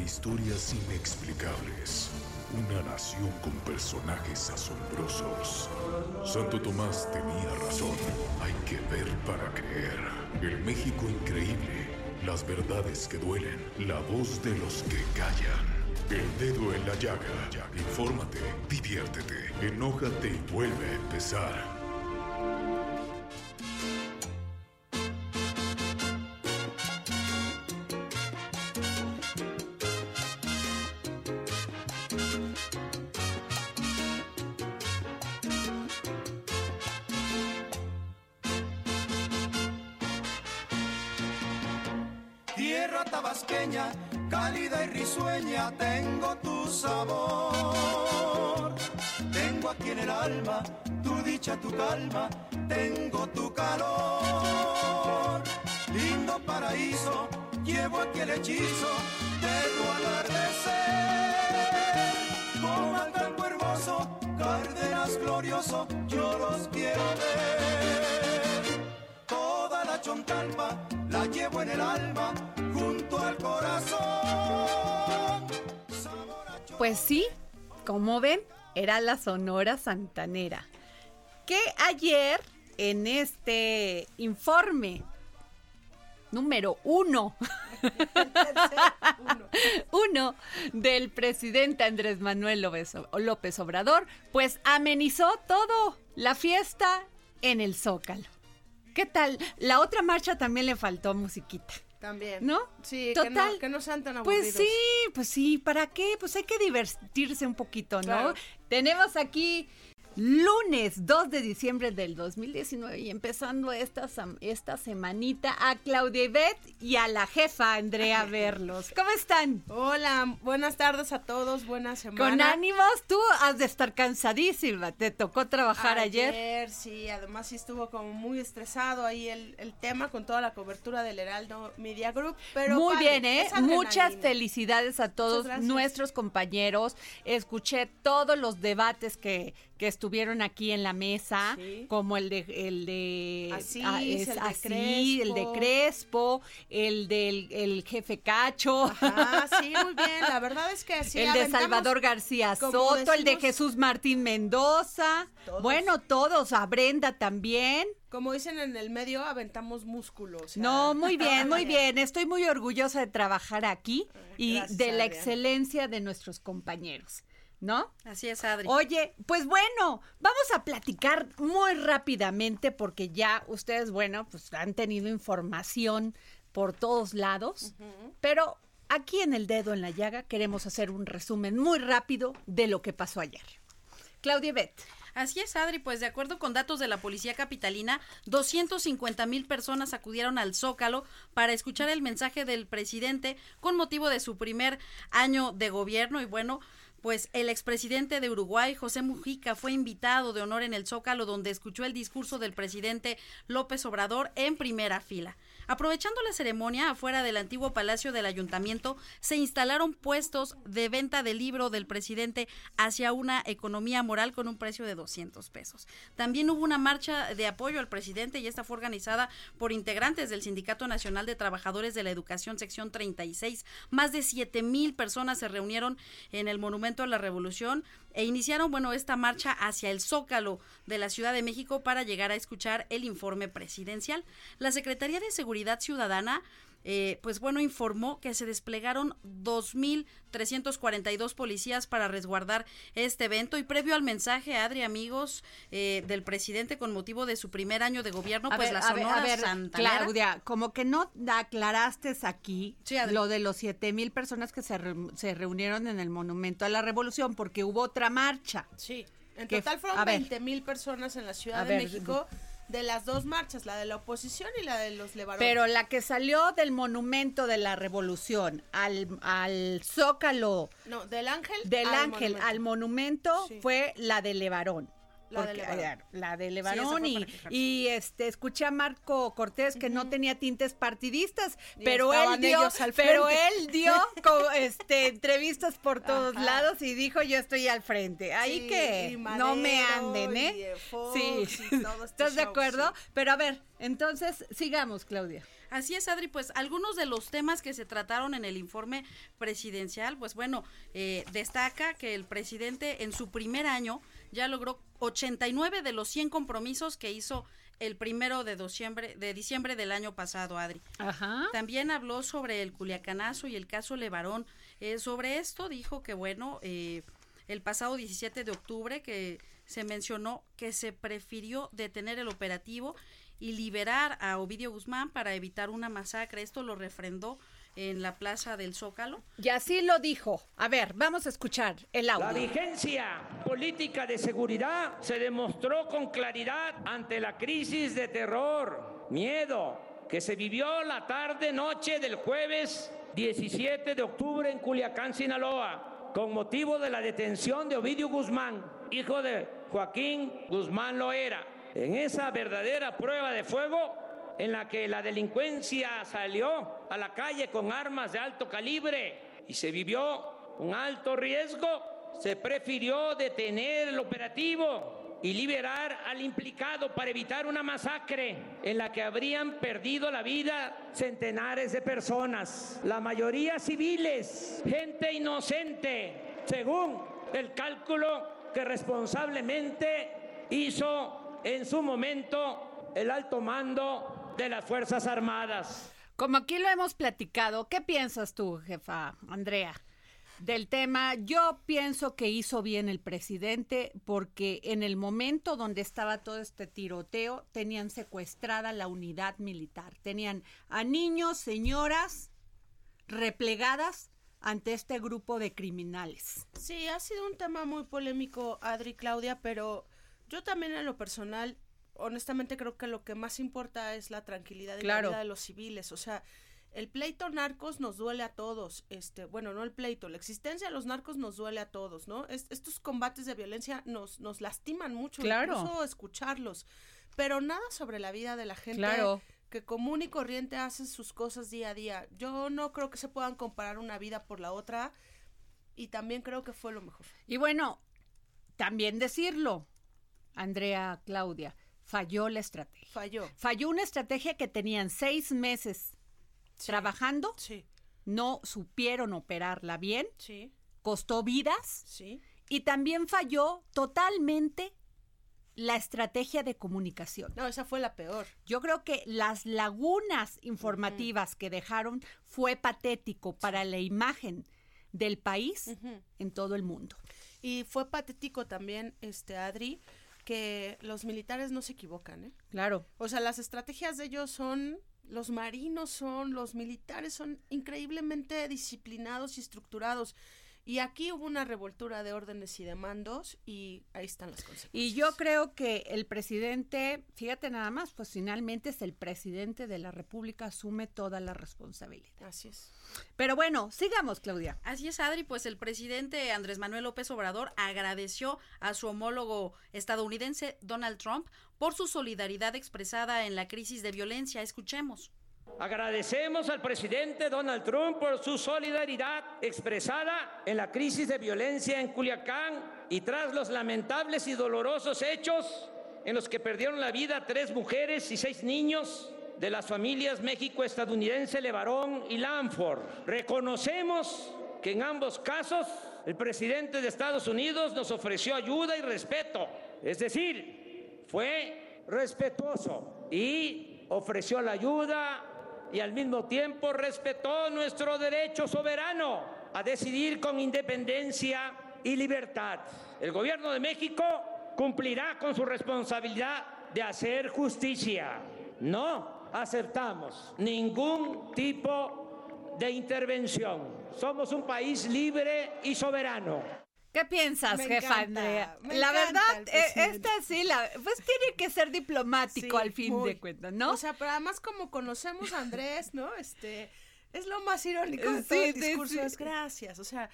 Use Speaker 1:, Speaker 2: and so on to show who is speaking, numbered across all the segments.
Speaker 1: historias inexplicables. Una nación con personajes asombrosos. Santo Tomás tenía razón. Hay que ver para creer. El México increíble. Las verdades que duelen. La voz de los que callan. El dedo en la llaga. Infórmate, diviértete, enójate y vuelve a empezar.
Speaker 2: Cálida y risueña, tengo tu sabor. Tengo aquí en el alma tu dicha, tu calma, tengo tu calor. Lindo paraíso, llevo aquí el hechizo de tu atardecer. Como al campo hermoso, Cárdenas glorioso, yo los quiero ver. Toda la chontalpa la llevo en el alma,
Speaker 3: Pues sí, como ven, era la Sonora Santanera. Que ayer, en este informe número uno, uno del presidente Andrés Manuel López Obrador, pues amenizó todo la fiesta en el Zócalo. ¿Qué tal? La otra marcha también le faltó musiquita.
Speaker 4: También.
Speaker 3: ¿No?
Speaker 4: Sí,
Speaker 3: Total.
Speaker 4: Que, no, que no sean tan aburridos.
Speaker 3: Pues sí, pues sí, ¿para qué? Pues hay que divertirse un poquito, ¿no?
Speaker 4: Claro.
Speaker 3: Tenemos aquí lunes 2 de diciembre del 2019 y empezando esta, esta semanita a Claudia Ivette y a la jefa Andrea Verlos. ¿Cómo están?
Speaker 4: Hola, buenas tardes a todos, buena semana.
Speaker 3: ¿Con ánimos? Tú has de estar cansadísima. ¿Te tocó trabajar ayer?
Speaker 4: sí, además sí estuvo como muy estresado ahí el, el tema con toda la cobertura del Heraldo Media Group. Pero
Speaker 3: Muy
Speaker 4: padre,
Speaker 3: bien, ¿eh? Muchas felicidades a todos nuestros compañeros. Escuché todos los debates que, que estuvieron aquí en la mesa,
Speaker 4: Sí.
Speaker 3: como el de el de
Speaker 4: Asís,
Speaker 3: ah,
Speaker 4: el de
Speaker 3: así, el de
Speaker 4: Crespo.
Speaker 3: El del el jefe Cacho.
Speaker 4: Ah, sí, muy bien. La verdad es que sí.
Speaker 3: el de Salvador García Soto, el de Jesús Martín Mendoza.
Speaker 4: Todos.
Speaker 3: Bueno, todos, a Brenda también.
Speaker 4: Como dicen en el medio, aventamos músculo. o sea,
Speaker 3: No, muy bien, muy bien. Estoy muy orgullosa de trabajar aquí y
Speaker 4: Gracias,
Speaker 3: de la excelencia de nuestros compañeros, ¿no?
Speaker 5: Así es, Adri.
Speaker 3: Oye, pues bueno, vamos a platicar muy rápidamente porque ya ustedes, bueno, pues han tenido información por todos lados, pero aquí en el dedo en la llaga queremos hacer un resumen muy rápido de lo que pasó ayer. Claudia Beth.
Speaker 5: Así es, Adri, pues de acuerdo con datos de la Policía Capitalina, 250 mil personas acudieron al Zócalo para escuchar el mensaje del presidente con motivo de su primer año de gobierno y bueno, pues el expresidente de Uruguay, José Mujica, fue invitado de honor en el Zócalo donde escuchó el discurso del presidente López Obrador en primera fila. Aprovechando la ceremonia, afuera del antiguo palacio del ayuntamiento, se instalaron puestos de venta de libro del presidente hacia una economía moral con un precio de 200 pesos. También hubo una marcha de apoyo al presidente y esta fue organizada por integrantes del Sindicato Nacional de Trabajadores de la Educación, sección 36. Más de 7 mil personas se reunieron en el Monumento a la Revolución e iniciaron, bueno, esta marcha hacia el Zócalo de la Ciudad de México para llegar a escuchar el informe presidencial. La Secretaría de Seguridad Ciudadana eh, pues bueno, informó que se desplegaron 2.342 policías para resguardar este evento y previo al mensaje, Adri, amigos, eh, del presidente con motivo de su primer año de gobierno,
Speaker 3: A
Speaker 5: pues
Speaker 3: ver,
Speaker 5: la
Speaker 3: a ver,
Speaker 5: Sonora
Speaker 3: a ver. Claudia, como que no aclaraste aquí
Speaker 5: Sí,
Speaker 3: lo de los siete mil personas que se, re- se reunieron en el Monumento a la Revolución, porque hubo otra marcha.
Speaker 4: Sí. En total fueron
Speaker 3: a ver,
Speaker 4: 20 mil personas en la Ciudad
Speaker 3: A
Speaker 4: de
Speaker 3: ver,
Speaker 4: México de las dos marchas, la de la oposición y la de los Levarón.
Speaker 3: Pero la que salió del monumento de la revolución al, al zócalo
Speaker 4: no, del Ángel
Speaker 3: del
Speaker 4: al
Speaker 3: Ángel
Speaker 4: monumento.
Speaker 3: al monumento
Speaker 4: Sí.
Speaker 3: fue la de Levarón.
Speaker 4: La de Levarón.
Speaker 3: la de
Speaker 4: esa
Speaker 3: Levarón
Speaker 4: fue
Speaker 3: y, este escuché a Marco Cortés que no tenía tintes partidistas,
Speaker 4: Y
Speaker 3: pero él dio,
Speaker 4: al
Speaker 3: pero él dio este entrevistas por todos
Speaker 4: Ajá.
Speaker 3: lados y dijo yo estoy al frente. Ahí
Speaker 4: Sí,
Speaker 3: que no me anden, ¿eh?
Speaker 4: Fox,
Speaker 3: sí.
Speaker 4: y todo este
Speaker 3: ¿Estás de acuerdo?
Speaker 4: sí.
Speaker 3: Pero a ver, entonces sigamos, Claudia.
Speaker 5: Así es, Adri, pues algunos de los temas que se trataron en el informe presidencial, pues bueno, eh, destaca que el presidente en su primer año ya logró 89 de los 100 compromisos que hizo el primero de diciembre, de diciembre del año pasado, Adri.
Speaker 3: Ajá.
Speaker 5: También habló sobre el culiacanazo y el caso Levarón. Eh, sobre esto dijo que, bueno, eh, el pasado 17 de octubre que se mencionó que se prefirió detener el operativo y liberar a Ovidio Guzmán para evitar una masacre. Esto lo refrendó en la plaza del Zócalo.
Speaker 3: Y así lo dijo. A ver, vamos a escuchar el
Speaker 6: La
Speaker 3: audio.
Speaker 6: vigencia política de seguridad se demostró con claridad ante la crisis de terror, miedo que se vivió la tarde noche del jueves 17 de octubre en Culiacán, Sinaloa, con motivo de la detención de Ovidio Guzmán, hijo de Joaquín Guzmán Loera. En esa verdadera prueba de fuego en la que la delincuencia salió a la calle con armas de alto calibre y se vivió un alto riesgo, se prefirió detener el operativo y liberar al implicado para evitar una masacre en la que habrían perdido la vida centenares de personas, la mayoría civiles, gente inocente, según el cálculo que responsablemente hizo en su momento el alto mando de las Fuerzas Armadas.
Speaker 3: Como aquí lo hemos platicado, ¿qué piensas tú, jefa Andrea? Del tema, yo pienso que hizo bien el presidente porque en el momento donde estaba todo este tiroteo tenían secuestrada la unidad militar, tenían a niños, señoras replegadas ante este grupo de criminales.
Speaker 4: Sí, ha sido un tema muy polémico, Adri Claudia, pero yo también en lo personal, honestamente creo que lo que más importa es la tranquilidad y
Speaker 3: Claro.
Speaker 4: la vida de los civiles. O sea, el pleito narcos nos duele a todos. Este, bueno, no el pleito, la existencia de los narcos nos duele a todos, ¿no? Es- estos combates de violencia nos, nos lastiman mucho,
Speaker 3: Claro.
Speaker 4: incluso escucharlos. Pero nada sobre la vida de la gente
Speaker 3: Claro.
Speaker 4: que común y corriente hace sus cosas día a día. Yo no creo que se puedan comparar una vida por la otra y también creo que fue lo mejor.
Speaker 3: Y bueno, también decirlo, Andrea, Claudia, falló la estrategia.
Speaker 4: Falló.
Speaker 3: Falló una estrategia que tenían seis meses trabajando,
Speaker 4: Sí,
Speaker 3: no supieron operarla bien,
Speaker 4: sí,
Speaker 3: costó vidas
Speaker 4: sí.
Speaker 3: y también falló totalmente la estrategia de comunicación.
Speaker 4: No, esa fue la peor.
Speaker 3: Yo creo que las lagunas informativas que dejaron fue patético para la imagen del país en todo el mundo.
Speaker 4: Y fue patético también, este Adri, que los militares no se equivocan, ¿eh?
Speaker 3: Claro.
Speaker 4: O sea, las estrategias de ellos son, los marinos son, los militares son increíblemente disciplinados y estructurados. Y aquí hubo una revoltura de órdenes y de mandos y ahí están las consecuencias.
Speaker 3: Y yo creo que el presidente, fíjate nada más, pues finalmente es el presidente de la República, asume toda la responsabilidad.
Speaker 4: Así es.
Speaker 3: Pero bueno, sigamos, Claudia.
Speaker 5: Así es, Adri, pues el presidente Andrés Manuel López Obrador agradeció a su homólogo estadounidense Donald Trump por su solidaridad expresada en la crisis de violencia. Escuchemos.
Speaker 6: Agradecemos al presidente Donald Trump por su solidaridad expresada en la crisis de violencia en Culiacán y tras los lamentables y dolorosos hechos en los que perdieron la vida tres mujeres y seis niños de las familias México-estadounidense Levarón y Lanford. Reconocemos que en ambos casos el presidente de Estados Unidos nos ofreció ayuda y respeto, es decir, fue respetuoso y ofreció la ayuda y al mismo tiempo respetó nuestro derecho soberano a decidir con independencia y libertad. El gobierno de México cumplirá con su responsabilidad de hacer justicia. No aceptamos ningún tipo de intervención. Somos un país libre y soberano.
Speaker 3: ¿Qué piensas,
Speaker 4: Me
Speaker 3: jefa
Speaker 4: encanta,
Speaker 3: Andrea? la verdad, eh, esta sí, la, pues tiene que ser diplomático
Speaker 4: Sí,
Speaker 3: al fin
Speaker 4: muy.
Speaker 3: de cuentas, ¿no?
Speaker 4: O sea, pero además como conocemos a Andrés, ¿no? Este, es lo más irónico de
Speaker 3: Sí,
Speaker 4: todo el discurso,
Speaker 3: sí.
Speaker 4: es gracias. O sea,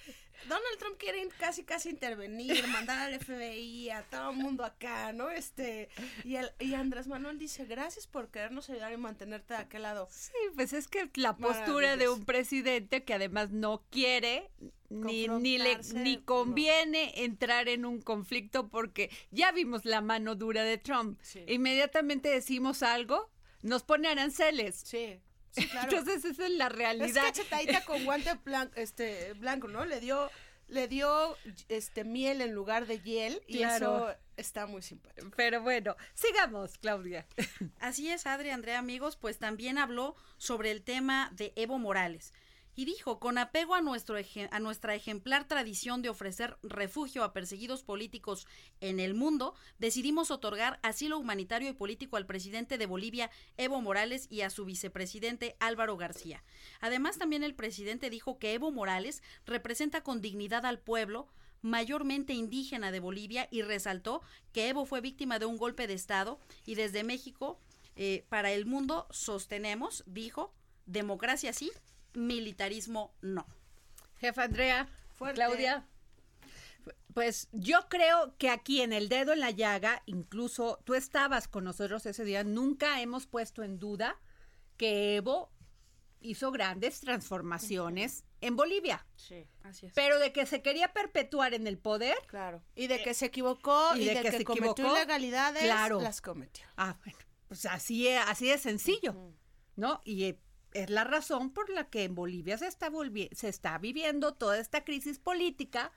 Speaker 4: Donald Trump quiere casi casi intervenir, mandar al FBI, a todo el mundo acá, ¿no? Este, y, el, y Andrés Manuel dice, gracias por querernos ayudar y mantenerte de aquel lado.
Speaker 3: Sí, pues es que la postura de un presidente que además no quiere ni, ni le ni
Speaker 4: no.
Speaker 3: conviene entrar en un conflicto porque ya vimos la mano dura de Trump.
Speaker 4: Sí.
Speaker 3: Inmediatamente decimos algo, nos pone aranceles.
Speaker 4: Sí, sí, claro.
Speaker 3: Entonces esa es la
Speaker 4: Es
Speaker 3: realidad.
Speaker 4: cachetadita con guante blanco, este, blanco, ¿no? Le dio, le dio este miel en lugar de hiel y
Speaker 3: Claro.
Speaker 4: eso está muy simpático.
Speaker 3: Pero bueno, sigamos, Claudia.
Speaker 5: Así es, Adri, Andrea, amigos, pues también habló sobre el tema de Evo Morales. Y dijo, con apego a, nuestro a nuestra ejemplar tradición de ofrecer refugio a perseguidos políticos en el mundo, decidimos otorgar asilo humanitario y político al presidente de Bolivia, Evo Morales, y a su vicepresidente, Álvaro García. Además, también el presidente dijo que Evo Morales representa con dignidad al pueblo, mayormente indígena de Bolivia y resaltó que Evo fue víctima de un golpe de Estado y desde México eh, para el mundo sostenemos, dijo, democracia sí, militarismo no.
Speaker 3: Jefa Andrea,
Speaker 4: Fuerte.
Speaker 3: Claudia. Pues yo creo que aquí en el dedo en la llaga, incluso tú estabas con nosotros ese día, nunca hemos puesto en duda que Evo hizo grandes transformaciones en Bolivia,
Speaker 4: Sí,
Speaker 5: Así es.
Speaker 3: pero de que se quería perpetuar en el poder,
Speaker 4: claro. Y de que se equivocó y, de, que,
Speaker 3: se
Speaker 4: cometió
Speaker 3: equivocó,
Speaker 4: ilegalidades,
Speaker 3: claro.
Speaker 4: las cometió.
Speaker 3: ah, bueno, pues así es, así de sencillo, ¿no? Y eh, es la razón por la que en Bolivia se está, se está viviendo toda esta crisis política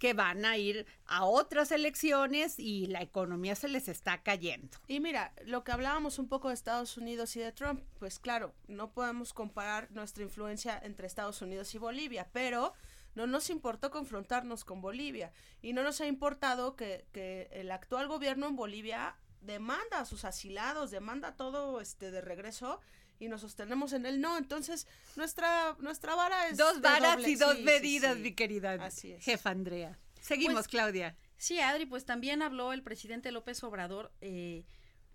Speaker 3: que van a ir a otras elecciones y la economía se les está cayendo.
Speaker 4: Y mira, lo que hablábamos un poco de Estados Unidos y de Trump, pues claro, no podemos comparar nuestra influencia entre Estados Unidos y Bolivia, pero no nos importó confrontarnos con Bolivia y no nos ha importado que, que el actual gobierno en Bolivia demanda a sus asilados, demanda todo este de regreso y nos sostenemos en el no. Entonces, nuestra, nuestra vara es...
Speaker 3: Dos varas
Speaker 4: doble-
Speaker 3: y dos
Speaker 4: sí, sí,
Speaker 3: medidas,
Speaker 4: sí.
Speaker 3: mi querida
Speaker 4: Así es.
Speaker 3: jefa Andrea. Seguimos,
Speaker 5: Pues-
Speaker 3: Claudia.
Speaker 5: Sí, Adri, pues también habló el presidente López Obrador eh,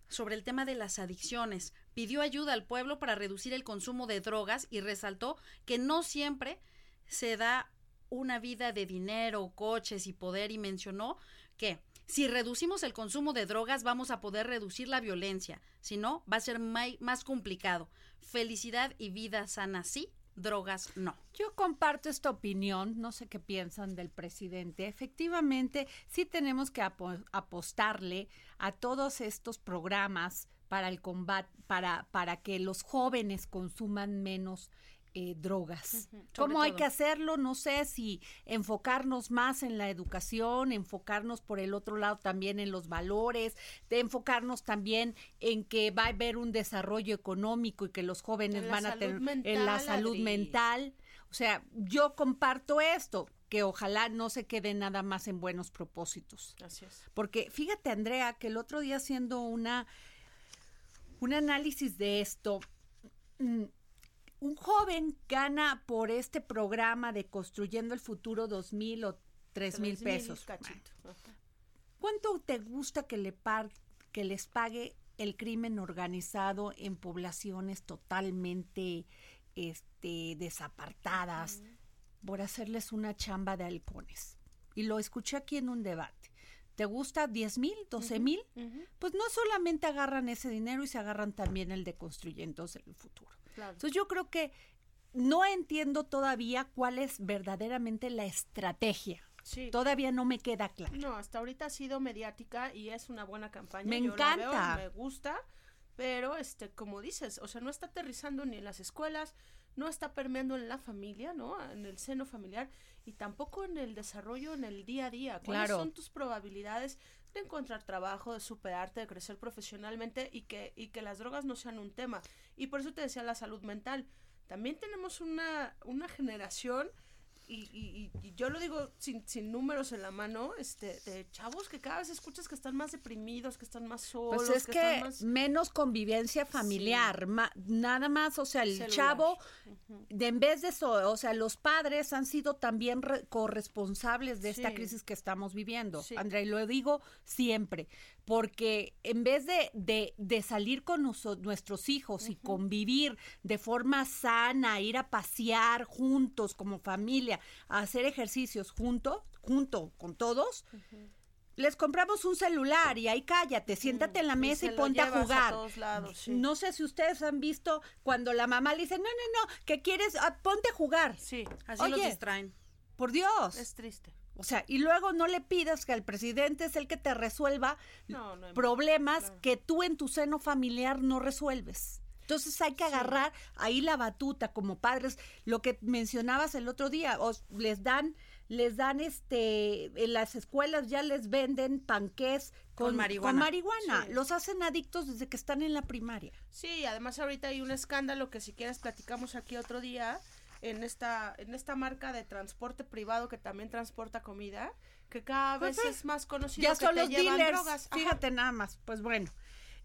Speaker 5: sobre el tema de las adicciones. Pidió ayuda al pueblo para reducir el consumo de drogas y resaltó que no siempre se da una vida de dinero, coches y poder y mencionó que si reducimos el consumo de drogas vamos a poder reducir la violencia, si no va a ser más complicado. Felicidad y vida sana sí, drogas no.
Speaker 3: Yo comparto esta opinión, no sé qué piensan del presidente. Efectivamente, sí tenemos que apo- apostarle a todos estos programas para el combate, para, para que los jóvenes consuman menos eh, drogas.
Speaker 5: Sobre
Speaker 3: ¿Cómo hay
Speaker 5: todo.
Speaker 3: que hacerlo? No sé si enfocarnos más en la educación, enfocarnos por el otro lado también en los valores, de enfocarnos también en que va a haber un desarrollo económico y que los jóvenes van a tener en la salud
Speaker 4: Adri.
Speaker 3: mental. O sea, yo comparto esto, que ojalá no se quede nada más en buenos propósitos.
Speaker 4: Así es.
Speaker 3: Porque fíjate, Andrea, que el otro día haciendo una un análisis de esto, mm, un joven gana por este programa de Construyendo el Futuro dos mil o tres mil pesos. ¿Cuánto te gusta que, le par- que les pague el crimen organizado en poblaciones totalmente este, desapartadas por hacerles una chamba de halcones? Y lo escuché aquí en un debate. ¿Te gusta 10 mil, 12 mil? Pues no solamente agarran ese dinero y se agarran también el de construyendo el futuro.
Speaker 4: Claro.
Speaker 3: Entonces yo creo que no entiendo todavía cuál es verdaderamente la estrategia.
Speaker 4: Sí.
Speaker 3: Todavía no me queda claro.
Speaker 4: No, hasta ahorita ha sido mediática y es una buena campaña.
Speaker 3: Me
Speaker 4: Yo la veo,
Speaker 3: encanta.
Speaker 4: me gusta, pero este, como dices, o sea, no está aterrizando ni en las escuelas, no está permeando en la familia, ¿no? En el seno familiar y tampoco en el desarrollo en el día a día. ¿Cuáles
Speaker 3: Claro.
Speaker 4: son tus probabilidades de encontrar trabajo, de superarte, de crecer profesionalmente y que, y que las drogas no sean un tema? Y por eso te decía la salud mental. También tenemos una, una generación y, y- y yo lo digo sin, sin números en la mano, este, de chavos que cada vez escuchas que están más deprimidos, que están más solos,
Speaker 3: Pues es
Speaker 4: que,
Speaker 3: que
Speaker 4: están más...
Speaker 3: menos convivencia familiar, ma- nada más, o sea, el
Speaker 4: Celular.
Speaker 3: chavo, de en vez de eso, o sea, los padres han sido también re- corresponsables de esta
Speaker 4: Sí.
Speaker 3: crisis que estamos viviendo,
Speaker 4: Sí.
Speaker 3: Andrea, y lo digo siempre, porque en vez de, de, de salir con noso- nuestros hijos y convivir de forma sana, ir a pasear juntos como familia, a hacer ejercicios juntos, junto con todos, les compramos un celular y ahí cállate, siéntate en la
Speaker 4: Mm, y
Speaker 3: mesa y ponte a jugar.
Speaker 4: todos lados, sí.
Speaker 3: No sé si ustedes han visto cuando la mamá le dice, no, no, no, que quieres, Ah, ponte a jugar.
Speaker 4: Sí,
Speaker 5: Así los
Speaker 3: Oye,
Speaker 5: distraen.
Speaker 3: Por Dios.
Speaker 4: es triste.
Speaker 3: O sea, y luego no le pidas que el presidente es el que te resuelva
Speaker 4: No, no
Speaker 3: problemas
Speaker 4: claro.
Speaker 3: que tú en tu seno familiar no resuelves. Entonces hay que agarrar ahí la batuta como padres, lo que mencionabas el otro día, os les dan les dan este en las escuelas ya les venden panqués con,
Speaker 5: Con marihuana.
Speaker 3: con marihuana.
Speaker 4: Sí.
Speaker 3: Los hacen adictos desde que están en la primaria.
Speaker 4: Sí, además ahorita hay un escándalo que si quieres platicamos aquí otro día en esta en esta marca de transporte privado que también transporta comida, que cada
Speaker 3: Pues
Speaker 4: vez es más conocido
Speaker 3: Ya
Speaker 4: que
Speaker 3: son
Speaker 4: te
Speaker 3: los
Speaker 4: llevan
Speaker 3: dealers.
Speaker 4: drogas. Ajá.
Speaker 3: Fíjate nada más. Pues bueno.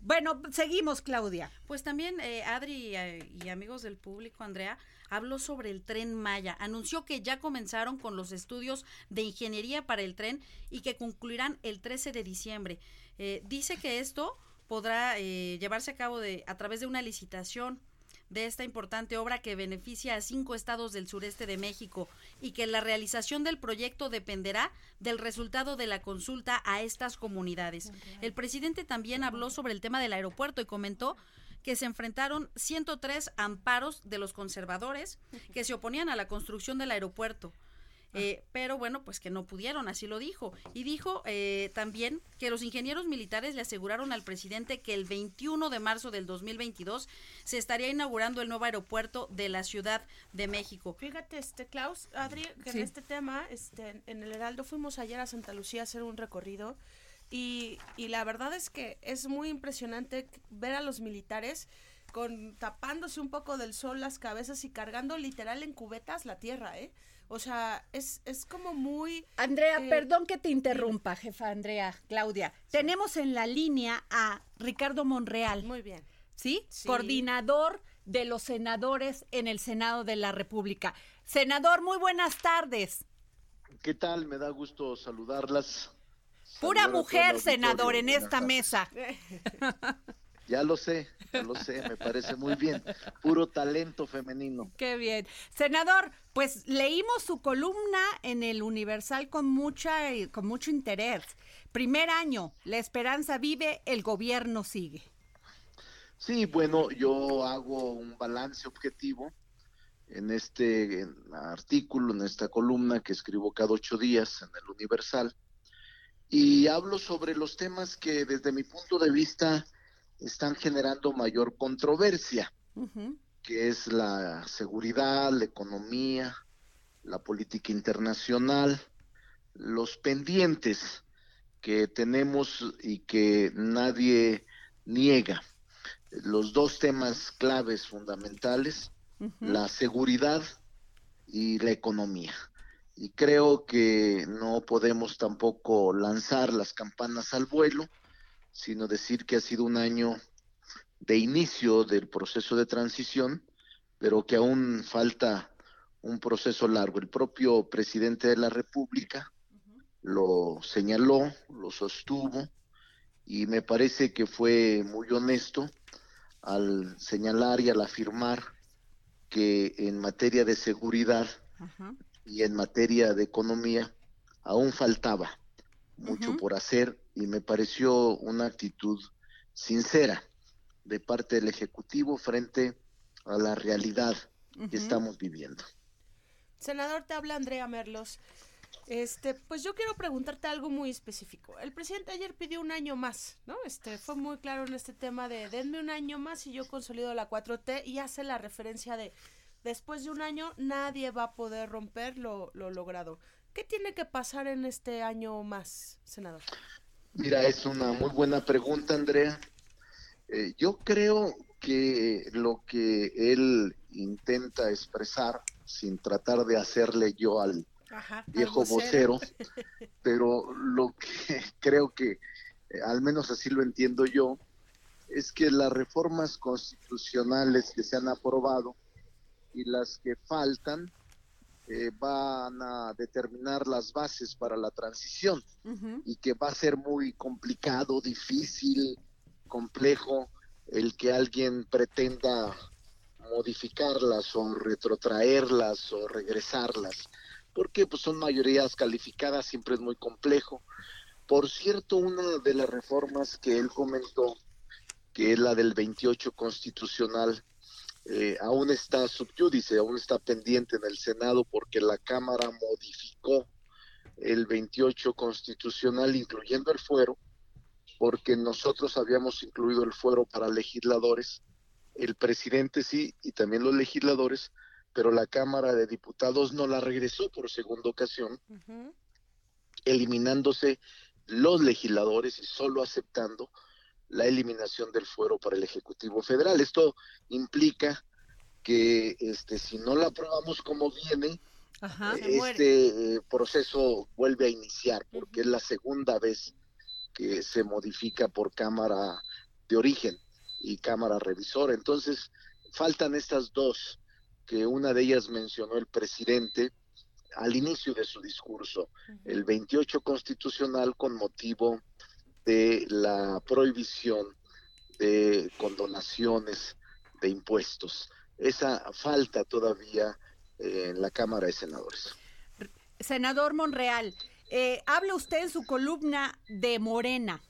Speaker 3: Bueno, seguimos, Claudia.
Speaker 5: Pues también eh, Adri eh, y amigos del público, Andrea, habló sobre el tren Maya. Anunció que ya comenzaron con los estudios de ingeniería para el tren y que concluirán el 13 de diciembre. Eh, dice que esto podrá eh, llevarse a cabo de, a través de una licitación de esta importante obra que beneficia a cinco estados del sureste de México y que la realización del proyecto dependerá del resultado de la consulta a estas comunidades. El presidente también habló sobre el tema del aeropuerto y comentó que se enfrentaron 103 amparos de los conservadores que se oponían a la construcción del aeropuerto. Eh, pero bueno, pues que no pudieron, así lo dijo. Y dijo eh, también que los ingenieros militares le aseguraron al presidente que el 21 de marzo del 2022 se estaría inaugurando el nuevo aeropuerto de la Ciudad de México.
Speaker 4: Fíjate, este Klaus, Adri, que
Speaker 3: Sí.
Speaker 4: en este tema, este, en el Heraldo fuimos ayer a Santa Lucía a hacer un recorrido y, y la verdad es que es muy impresionante ver a los militares con tapándose un poco del sol las cabezas y cargando literal en cubetas la tierra, ¿eh? O sea, es, es como muy...
Speaker 3: Andrea,
Speaker 4: Eh,
Speaker 3: perdón que te interrumpa, jefa Andrea, Claudia. Tenemos en la línea a Ricardo Monreal,
Speaker 4: Muy bien.
Speaker 3: ¿sí?
Speaker 4: Sí.
Speaker 3: Coordinador de los senadores en el Senado de la República. Senador, muy buenas tardes.
Speaker 7: ¿Qué tal? Me da gusto saludarlas.
Speaker 3: Pura mujer, senador, en esta mesa.
Speaker 7: Ya lo sé, ya lo sé, me parece muy bien. Puro talento femenino.
Speaker 3: Qué bien. Senador, pues leímos su columna en el Universal con mucha con mucho interés. Primer año, la esperanza vive, el gobierno sigue.
Speaker 7: Sí, bueno, yo hago un balance objetivo en este artículo, en esta columna que escribo cada ocho días en el Universal, y hablo sobre los temas que desde mi punto de vista están generando mayor controversia. Que es la seguridad, la economía, la política internacional, los pendientes que tenemos y que nadie niega. Los dos temas claves fundamentales, la seguridad y la economía. Y creo que no podemos tampoco lanzar las campanas al vuelo, sino decir que ha sido un año de inicio del proceso de transición, pero que aún falta un proceso largo. El propio presidente de la República lo señaló, lo sostuvo, y me parece que fue muy honesto al señalar y al afirmar que en materia de seguridad
Speaker 3: Ajá.
Speaker 7: y en materia de economía aún faltaba mucho por hacer y me pareció una actitud sincera de parte del Ejecutivo frente a la realidad que estamos viviendo.
Speaker 4: Senador, te habla Andrea Merlos. Este, pues yo quiero preguntarte algo muy específico. El presidente ayer pidió un año más, ¿no? Este, fue muy claro en este tema de denme un año más y yo consolido la 4T y hace la referencia de después de un año nadie va a poder romper lo, lo logrado. ¿Qué tiene que pasar en este año más, senador?
Speaker 7: Mira, es una muy buena pregunta, Andrea. Eh, yo creo que lo que él intenta expresar sin tratar de hacerle yo al viejo vocero, pero lo que creo que, eh, al menos así lo entiendo yo, es que las reformas constitucionales que se han aprobado y las que faltan eh, van a determinar las bases para la transición y que va a ser muy complicado, difícil, complejo el que alguien pretenda modificarlas o retrotraerlas o regresarlas, porque pues son mayorías calificadas, siempre es muy complejo. Por cierto, una de las reformas que él comentó, que es la del 28 constitucional, eh, aún está subyúdice, aún está pendiente en el Senado porque la Cámara modificó el 28 constitucional, incluyendo el fuero, porque nosotros habíamos incluido el fuero para legisladores, el presidente sí, y también los legisladores, pero la Cámara de Diputados no la regresó por segunda ocasión, eliminándose los legisladores y solo aceptando la eliminación del fuero para el Ejecutivo Federal. Esto implica que este si no la aprobamos como viene, este eh, proceso vuelve a iniciar, porque es la segunda vez que se modifica por cámara de origen y cámara revisora. Entonces, faltan estas dos, que una de ellas mencionó el presidente al inicio de su discurso, el 28 constitucional con motivo de la prohibición de condonaciones de impuestos. Esa falta todavía en la Cámara de Senadores.
Speaker 3: Senador Monreal, eh, habla usted en su columna de Morena.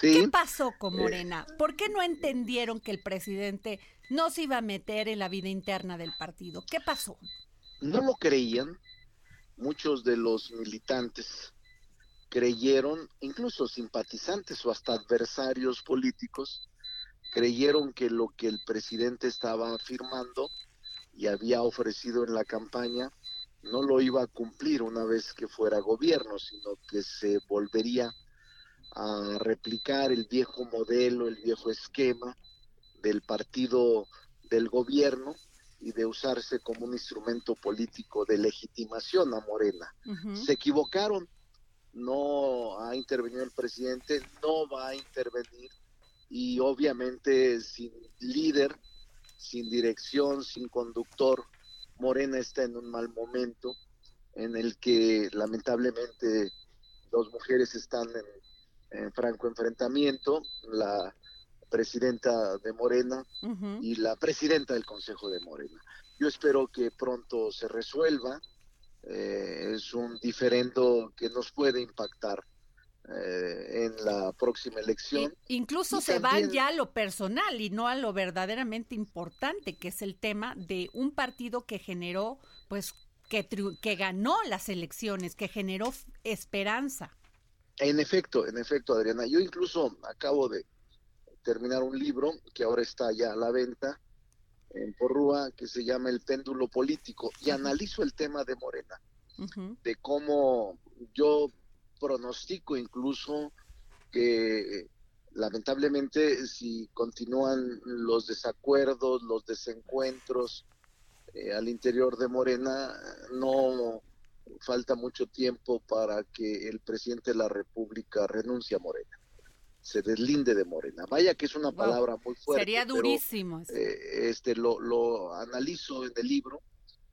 Speaker 3: ¿Qué pasó con eh, Morena? ¿Por qué no entendieron que el presidente no se iba a meter en la vida interna del partido? ¿Qué pasó?
Speaker 7: No lo creían. Muchos de los militantes creyeron, incluso simpatizantes o hasta adversarios políticos, creyeron que lo que el presidente estaba afirmando y había ofrecido en la campaña no lo iba a cumplir una vez que fuera gobierno, sino que se volvería a replicar el viejo modelo, el viejo esquema del partido del gobierno y de usarse como un instrumento político de legitimación a Morena. Se equivocaron, no ha intervenido el presidente, no va a intervenir y obviamente sin líder, sin dirección, sin conductor, Morena está en un mal momento en el que lamentablemente dos mujeres están en, franco enfrentamiento, la presidenta de Morena y la presidenta del Consejo de Morena. Yo espero que pronto se resuelva. Eh, es un diferendo que nos puede impactar eh, en la próxima elección.
Speaker 3: incluso se van ya a lo personal y no a lo verdaderamente importante, que es el tema de un partido que generó, pues, que, que ganó las elecciones, que generó esperanza.
Speaker 7: En efecto, en efecto, Adriana. Yo incluso acabo de terminar un libro que ahora está ya a la venta en Porrúa, que se llama El péndulo político, y analizo el tema de Morena, de cómo yo pronostico incluso que lamentablemente si continúan los desacuerdos, los desencuentros eh, al interior de Morena, no falta mucho tiempo para que el presidente de la República renuncie a Morena se deslinde de Morena. Vaya que es una palabra muy fuerte.
Speaker 3: Sería durísimo.
Speaker 7: Eh, este lo, lo analizo en el libro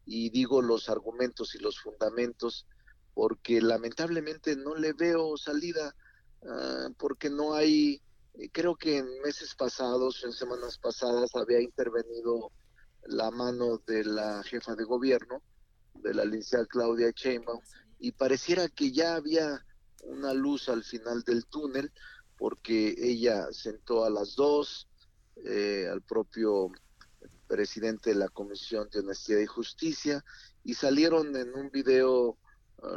Speaker 7: y digo los argumentos y los fundamentos porque lamentablemente no le veo salida, ah, porque no hay, eh, creo que en meses pasados, en semanas pasadas, había intervenido la mano de la jefa de gobierno, de la licenciada Claudia Sheinbaum, y pareciera que ya había una luz al final del túnel, porque ella sentó a las dos, eh, al propio presidente de la Comisión de Honestidad y Justicia, y salieron en un video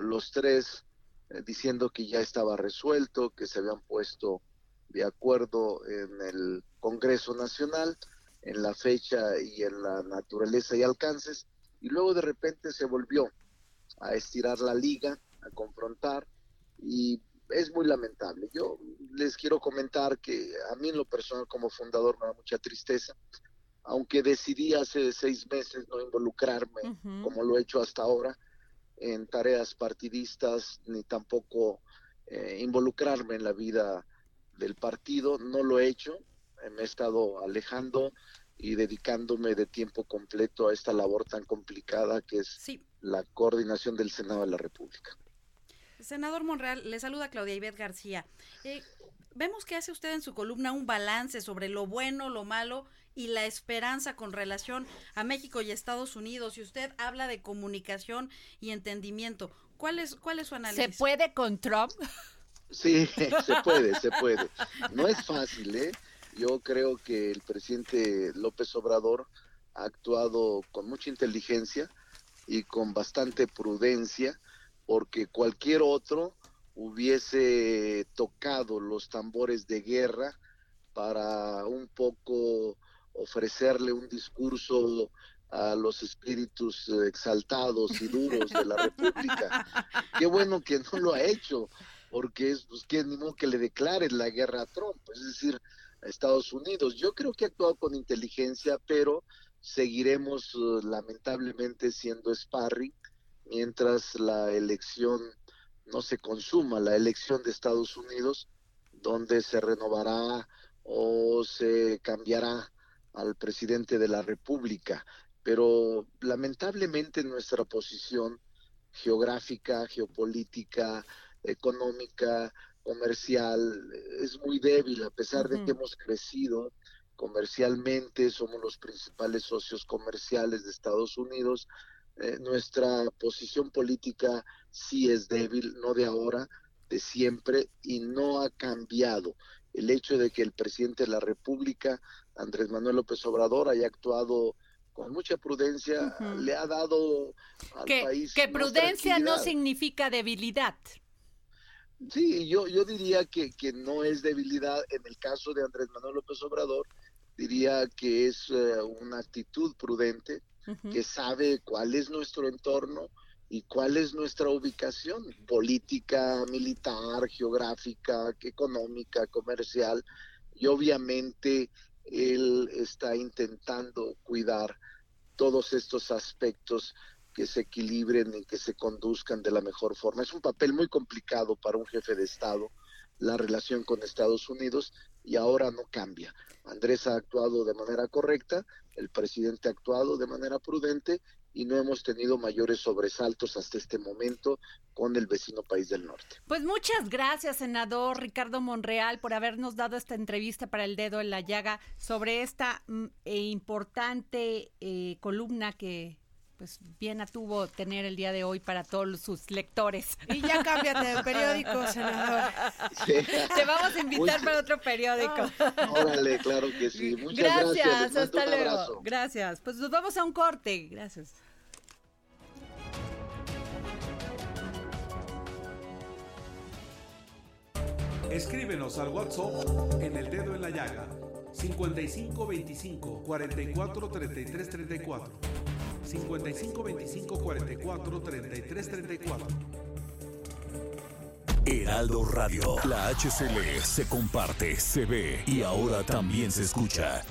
Speaker 7: los tres eh, diciendo que ya estaba resuelto, que se habían puesto de acuerdo en el Congreso Nacional, en la fecha y en la naturaleza y alcances, y luego de repente se volvió a estirar la liga, a confrontar, y es muy lamentable. Yo les quiero comentar que a mí en lo personal como fundador me da mucha tristeza, aunque decidí hace seis meses no involucrarme como lo he hecho hasta ahora en tareas partidistas ni tampoco eh, involucrarme en la vida del partido, no lo he hecho, me he estado alejando y dedicándome de tiempo completo a esta labor tan complicada que es la coordinación del Senado de la República.
Speaker 5: Senador Monreal, le saluda Claudia Ibet García. Eh, vemos que hace usted en su columna un balance sobre lo bueno, lo malo y la esperanza con relación a México y Estados Unidos. Y usted habla de comunicación y entendimiento. ¿Cuál es, cuál es su análisis?
Speaker 3: ¿Se puede con Trump?
Speaker 7: Sí, se puede, se puede. No es fácil, ¿eh? Yo creo que el presidente López Obrador ha actuado con mucha inteligencia y con bastante prudencia, porque cualquier otro hubiese tocado los tambores de guerra para un poco ofrecerle un discurso a los espíritus exaltados y duros de la República. Qué bueno que no lo ha hecho, porque es pues, que ni modo que le declare la guerra a Trump, es decir, a Estados Unidos. Yo creo que ha actuado con inteligencia, pero seguiremos uh, lamentablemente siendo sparring mientras la elección no se consuma la elección de Estados Unidos, donde se renovará o se cambiará al presidente de la República. Pero lamentablemente nuestra posición geográfica, geopolítica, económica, comercial, es muy débil, a pesar de que hemos crecido comercialmente, somos los principales socios comerciales de Estados Unidos, eh, nuestra posición política sí es débil, no de ahora, de siempre, y no ha cambiado. El hecho de que el presidente de la República, Andrés Manuel López Obrador, haya actuado con mucha prudencia, le ha dado al país.
Speaker 3: Que prudencia no significa debilidad.
Speaker 7: Sí, yo, yo diría que, que no es debilidad en el caso de Andrés Manuel López Obrador, diría que es eh, una actitud prudente, que sabe cuál es nuestro entorno y cuál es nuestra ubicación política, militar, geográfica, económica, comercial. Y obviamente él está intentando cuidar todos estos aspectos que se equilibren y que se conduzcan de la mejor forma. Es un papel muy complicado para un jefe de Estado la relación con Estados Unidos y ahora no cambia. Andrés ha actuado de manera correcta, el presidente ha actuado de manera prudente y no hemos tenido mayores sobresaltos hasta este momento con el vecino país del norte.
Speaker 3: Pues muchas gracias, senador Ricardo Monreal, por habernos dado esta entrevista para el dedo en la llaga sobre esta mm, e importante eh, columna que pues bien tuvo tener el día de hoy para todos sus lectores.
Speaker 4: Y ya cámbiate de periódico, senador.
Speaker 3: Te vamos a invitar para otro periódico.
Speaker 7: Órale, claro que sí. Muchas gracias.
Speaker 3: Gracias, hasta luego. Gracias. Pues nos vamos a un corte. Gracias.
Speaker 8: Escríbenos al WhatsApp en el dedo en la llaga 5525 44 33 34 55 25 44 33 34.
Speaker 9: Heraldo Radio. La HCL se comparte, se ve y ahora también se escucha.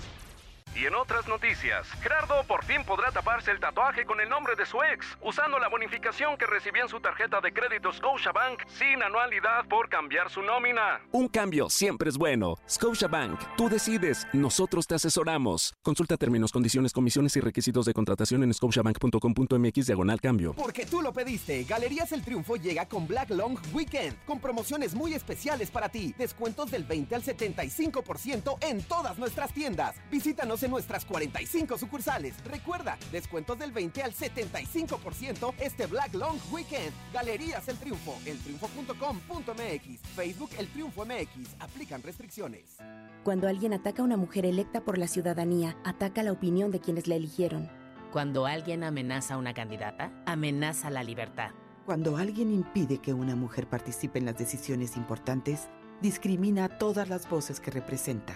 Speaker 10: Y en otras noticias, Gerardo por fin podrá taparse el tatuaje con el nombre de su ex, usando la bonificación que recibía en su tarjeta de crédito Scotiabank sin anualidad por cambiar su nómina.
Speaker 11: Un cambio siempre es bueno. Scotiabank, tú decides, nosotros te asesoramos. Consulta términos, condiciones, comisiones y requisitos de contratación en scotiabank.com.mx diagonal cambio.
Speaker 12: Porque tú lo pediste, Galerías El Triunfo llega con Black Long Weekend, con promociones muy especiales para ti. Descuentos del 20 al 75% en todas nuestras tiendas. Visítanos en nuestras 45 sucursales. Recuerda, descuentos del 20 al 75% este Black Long Weekend. Galerías El Triunfo, eltriunfo.com.mx, Facebook El Triunfo MX. Aplican restricciones.
Speaker 13: Cuando alguien ataca a una mujer electa por la ciudadanía, ataca la opinión de quienes la eligieron.
Speaker 14: Cuando alguien amenaza a una candidata, amenaza la libertad.
Speaker 15: Cuando alguien impide que una mujer participe en las decisiones importantes, discrimina a todas las voces que representa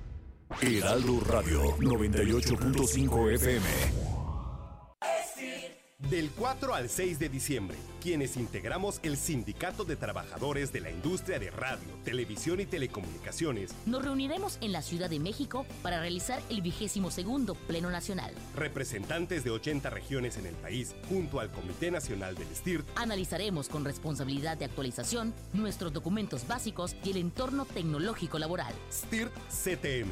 Speaker 9: Heraldo Radio 98.5 FM.
Speaker 16: Del 4 al 6 de diciembre, quienes integramos el Sindicato de Trabajadores de la Industria de Radio, Televisión y Telecomunicaciones,
Speaker 17: Nos reuniremos en la Ciudad de México para realizar el vigésimo segundo Pleno Nacional.
Speaker 16: representantes de 80 regiones en el país, junto al Comité Nacional del STIRT,
Speaker 17: Analizaremos con responsabilidad de actualización nuestros documentos básicos y el entorno tecnológico laboral.
Speaker 16: STIRT CTM,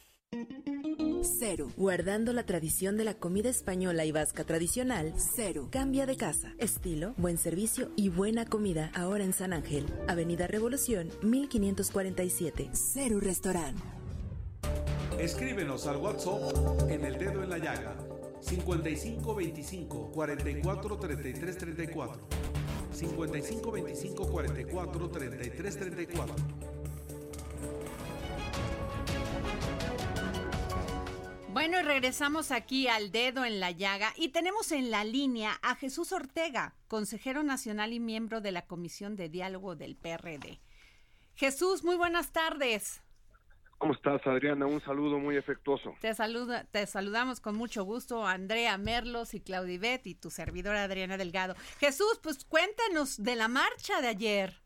Speaker 18: Cero. Guardando la tradición de la comida española y vasca tradicional. Cero. Cambia de casa. Estilo, buen servicio y buena comida. Ahora en San Ángel. Avenida Revolución, 1547. Cero Restaurant.
Speaker 8: Escríbenos al WhatsApp en el dedo en la llaga 55 25 44 33 34 55 25 44 33 34
Speaker 3: Bueno, y regresamos aquí al dedo en la llaga y tenemos en la línea a Jesús Ortega, consejero nacional y miembro de la Comisión de Diálogo del PRD. Jesús, muy buenas tardes.
Speaker 19: ¿Cómo estás, Adriana? Un saludo muy afectuoso.
Speaker 3: Te, saluda, te saludamos con mucho gusto Andrea Merlos y Claudibet y tu servidora Adriana Delgado. Jesús, pues cuéntanos de la marcha de ayer.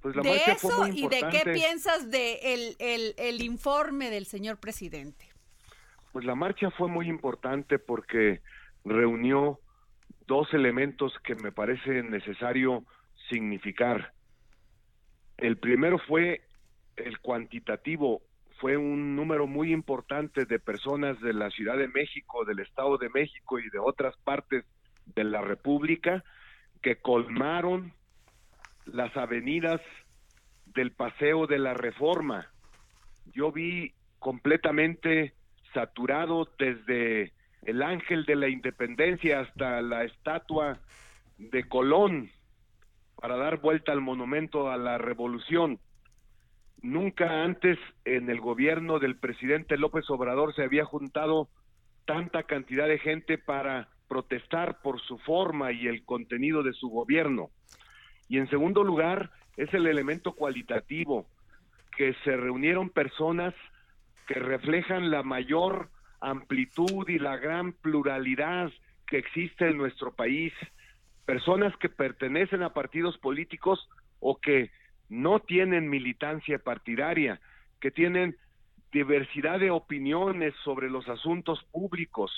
Speaker 19: Pues la
Speaker 3: de
Speaker 19: marcha
Speaker 3: eso
Speaker 19: fue muy
Speaker 3: y de qué piensas de el, el- el informe del señor presidente.
Speaker 19: Pues la marcha fue muy importante porque reunió dos elementos que me parece necesario significar. El primero fue el cuantitativo, fue un número muy importante de personas de la Ciudad de México, del Estado de México y de otras partes de la República que colmaron las avenidas del Paseo de la Reforma. Yo vi completamente saturado desde el Ángel de la Independencia hasta la estatua de Colón para dar vuelta al monumento a la revolución. Nunca antes en el gobierno del presidente López Obrador se había juntado tanta cantidad de gente para protestar por su forma y el contenido de su gobierno. Y en segundo lugar, es el elemento cualitativo, que se reunieron personas que reflejan la mayor amplitud y la gran pluralidad que existe en nuestro país. Personas que pertenecen a partidos políticos o que no tienen militancia partidaria, que tienen diversidad de opiniones sobre los asuntos públicos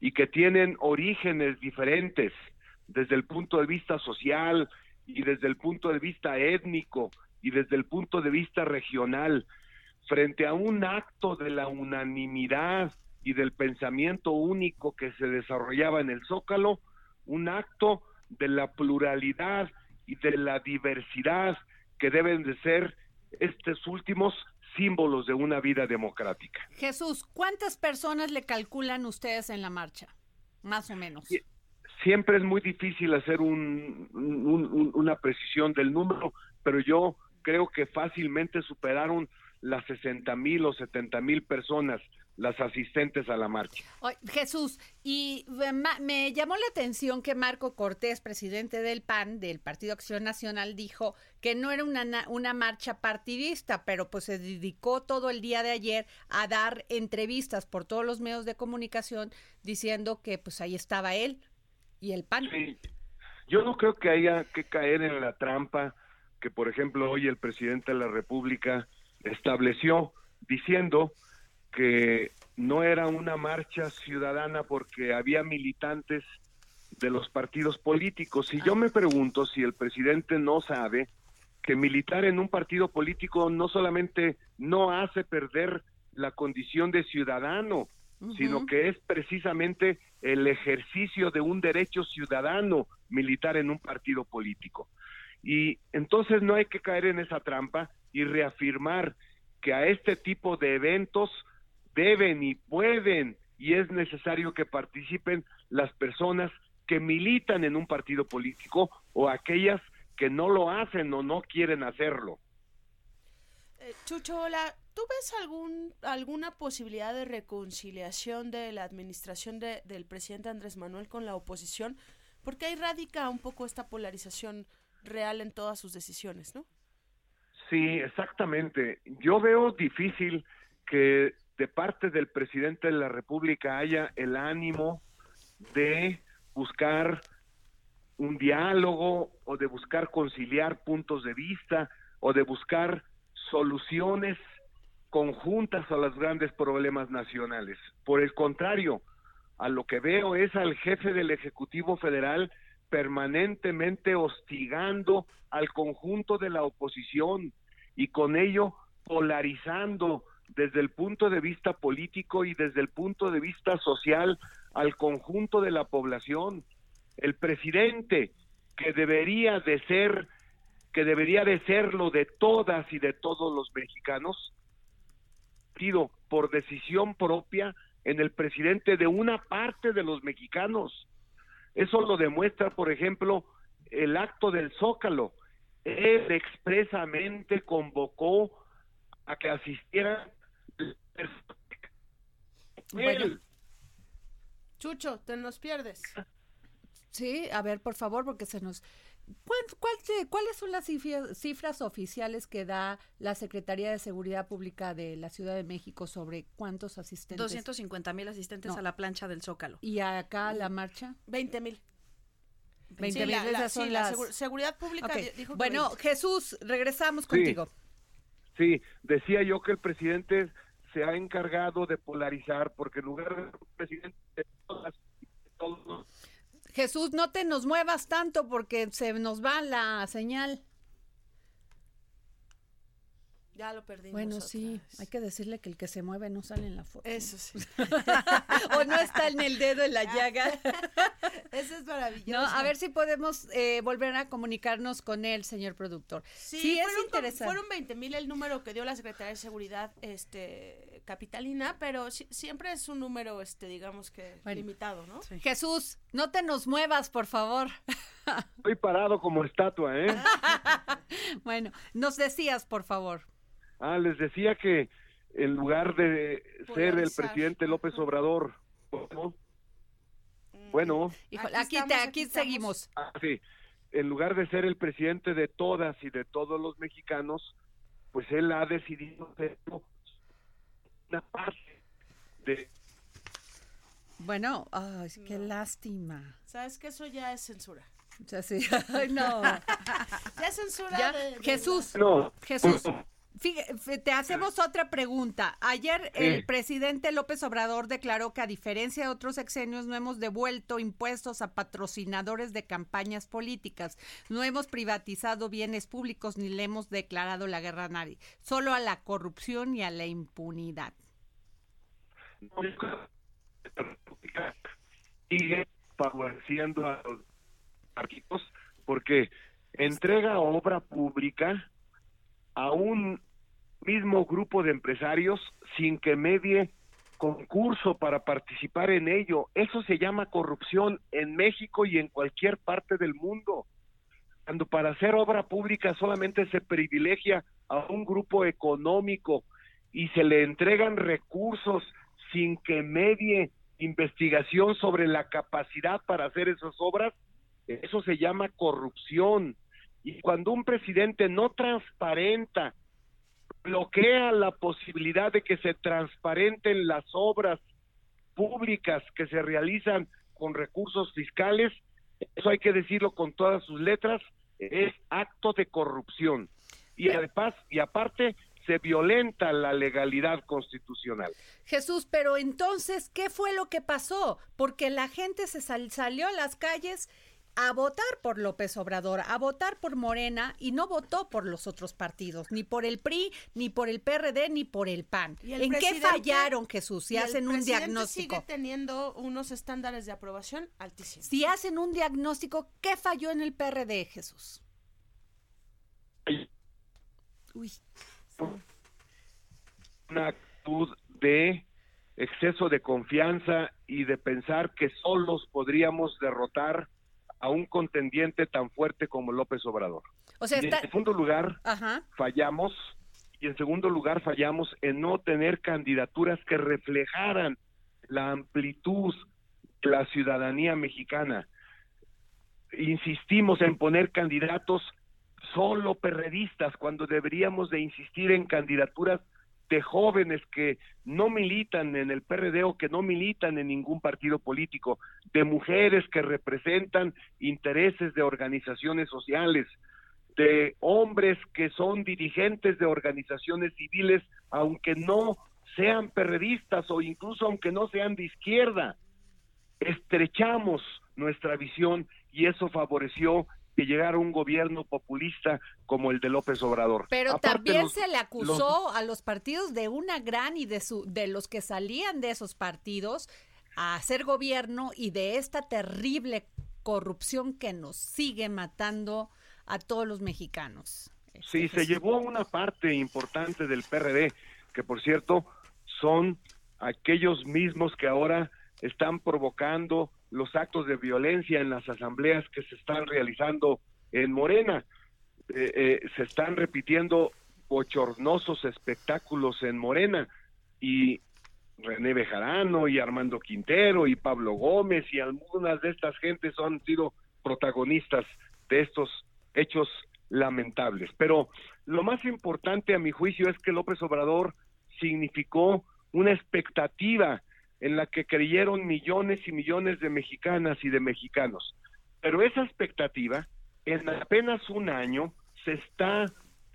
Speaker 19: y que tienen orígenes diferentes desde el punto de vista social y desde el punto de vista étnico y desde el punto de vista regional, frente a un acto de la unanimidad y del pensamiento único que se desarrollaba en el Zócalo, un acto de la pluralidad y de la diversidad que deben de ser estos últimos símbolos de una vida democrática.
Speaker 3: Jesús, ¿cuántas personas le calculan ustedes en la marcha? Más o menos.
Speaker 19: Siempre es muy difícil hacer un- un- un- una precisión del número, pero yo creo que fácilmente superaron las 60 mil o 70 mil personas las asistentes a la marcha.
Speaker 3: Jesús, y me llamó la atención que Marco Cortés, presidente del PAN, del Partido Acción Nacional, dijo que no era una, una marcha partidista, pero pues se dedicó todo el día de ayer a dar entrevistas por todos los medios de comunicación diciendo que pues ahí estaba él y el PAN.
Speaker 19: Yo no creo que haya que caer en la trampa que, por ejemplo, hoy el presidente de la República estableció diciendo que no era una marcha ciudadana porque había militantes de los partidos políticos. Y yo me pregunto si el presidente no sabe que militar en un partido político no solamente no hace perder la condición de ciudadano, sino que es precisamente el ejercicio de un derecho ciudadano militar en un partido político. Y entonces no hay que caer en esa trampa y reafirmar que a este tipo de eventos deben y pueden y es necesario que participen las personas que militan en un partido político o aquellas que no lo hacen o no quieren hacerlo.
Speaker 20: Eh, Chucho, hola. ¿Tú ves algún, alguna posibilidad de reconciliación de la administración del presidente Andrés Manuel con la oposición? Porque ahí radica un poco esta polarización real en todas sus decisiones, ¿no?
Speaker 19: Sí, exactamente. Yo veo difícil que de parte del presidente de la República haya el ánimo de buscar un diálogo o de buscar conciliar puntos de vista o de buscar soluciones conjuntas a los grandes problemas nacionales. Por el contrario, a lo que veo es al jefe del Ejecutivo Federal permanentemente hostigando al conjunto de la oposición y con ello polarizando desde el punto de vista político y desde el punto de vista social al conjunto de la población. El presidente que debería de ser que debería de serlo de todas y de todos los mexicanos, sido por decisión propia en el presidente de una parte de los mexicanos. Eso lo demuestra, por ejemplo, el acto del Zócalo. Él expresamente convocó a que asistieran
Speaker 20: bueno. Chucho, te nos pierdes.
Speaker 3: Sí, a ver, por favor, porque se nos... ¿Cuáles son las cifras, oficiales que da la Secretaría de Seguridad Pública de la Ciudad de México sobre cuántos asistentes?
Speaker 20: 250 mil asistentes a la plancha del Zócalo.
Speaker 3: ¿Y acá la marcha?
Speaker 20: 20 mil.
Speaker 3: 20 mil, son las...
Speaker 20: seguridad Pública
Speaker 3: Bueno, Jesús, regresamos contigo.
Speaker 19: Sí, decía yo que el presidente se ha encargado de polarizar porque en lugar de presidente de todas, todos
Speaker 3: Jesús, no te nos muevas tanto porque se nos va la señal.
Speaker 20: Ya lo perdimos.
Speaker 3: Bueno, sí, hay que decirle que el que se mueve no sale en la foto.
Speaker 20: Eso sí.
Speaker 3: o no está en el dedo en la llaga.
Speaker 20: Eso es maravilloso.
Speaker 3: a ver si podemos eh, volver a comunicarnos con él, señor productor.
Speaker 20: Sí, es interesante. Fueron 20 mil el número que dio la Secretaría de Seguridad este, capitalina, pero siempre es un número, este, digamos que limitado, ¿no?
Speaker 3: Jesús, no te nos muevas, por favor.
Speaker 19: Estoy parado como estatua, ¿eh?
Speaker 3: bueno, nos decías, por favor.
Speaker 19: Ah, les decía que en lugar de ser el presidente López Obrador, bueno,
Speaker 3: aquí, aquí, seguimos.
Speaker 19: Ah, sí, en lugar de ser el presidente de todas y de todos los mexicanos, pues él ha decidido ser una parte de
Speaker 3: bueno, ay, qué lástima.
Speaker 20: Sabes que eso ya es censura.
Speaker 3: Ya sí. Ay, no.
Speaker 20: ya es censura.
Speaker 3: Jesús.
Speaker 19: No.
Speaker 3: Jesús. Te hacemos otra pregunta. Ayer el presidente López Obrador declaró que a diferencia de otros exenios no hemos devuelto impuestos a patrocinadores de campañas políticas, no hemos privatizado bienes públicos ni le hemos declarado la guerra a nadie, solo a la corrupción y a la impunidad.
Speaker 19: Sigue favoreciendo a los porque entrega obra pública a un mismo grupo de empresarios sin que medie concurso para participar en ello. Eso se llama corrupción en México y en cualquier parte del mundo. cuando para hacer obra pública solamente se privilegia a un grupo económico y se le entregan recursos sin que medie investigación sobre la capacidad para hacer esas obras, eso se llama corrupción. Y cuando un presidente no transparenta, bloquea la posibilidad de que se transparenten las obras públicas que se realizan con recursos fiscales, eso hay que decirlo con todas sus letras, es acto de corrupción. Y además, y aparte, se violenta la legalidad constitucional.
Speaker 3: Jesús, pero entonces, ¿qué fue lo que pasó? Porque la gente se salió a las calles a votar por López Obrador, a votar por Morena y no votó por los otros partidos, ni por el PRI, ni por el PRD, ni por el PAN. ¿En qué fallaron, Jesús? Si hacen un diagnóstico.
Speaker 20: sigue teniendo unos estándares de aprobación altísimos.
Speaker 3: Si hacen un diagnóstico, ¿qué falló en el PRD, Jesús?
Speaker 19: Uy. Una actitud de exceso de confianza y de pensar que solos podríamos derrotar a un contendiente tan fuerte como López Obrador.
Speaker 3: O sea,
Speaker 19: En segundo lugar, fallamos y en segundo lugar fallamos en no tener candidaturas que reflejaran la amplitud de la ciudadanía mexicana. Insistimos en poner candidatos solo perredistas cuando deberíamos de insistir en candidaturas de jóvenes que no militan en el PRD o que no militan en ningún partido político, de mujeres que representan intereses de organizaciones sociales, de hombres que son dirigentes de organizaciones civiles, aunque no sean perredistas o incluso aunque no sean de izquierda. Estrechamos nuestra visión y eso favoreció que llegara un gobierno populista como el de López Obrador.
Speaker 3: Pero también se le acusó a los partidos de una gran y de su de los que salían de esos partidos a hacer gobierno y de esta terrible corrupción que nos sigue matando a todos los mexicanos.
Speaker 19: Sí, se llevó una parte importante del PRD, que por cierto son aquellos mismos que ahora están provocando los actos de violencia en las asambleas que se están realizando en Morena. Eh, eh, se están repitiendo bochornosos espectáculos en Morena y René Bejarano y Armando Quintero y Pablo Gómez y algunas de estas gentes han sido protagonistas de estos hechos lamentables. Pero lo más importante a mi juicio es que López Obrador significó una expectativa en la que creyeron millones y millones de mexicanas y de mexicanos. Pero esa expectativa, en apenas un año, se está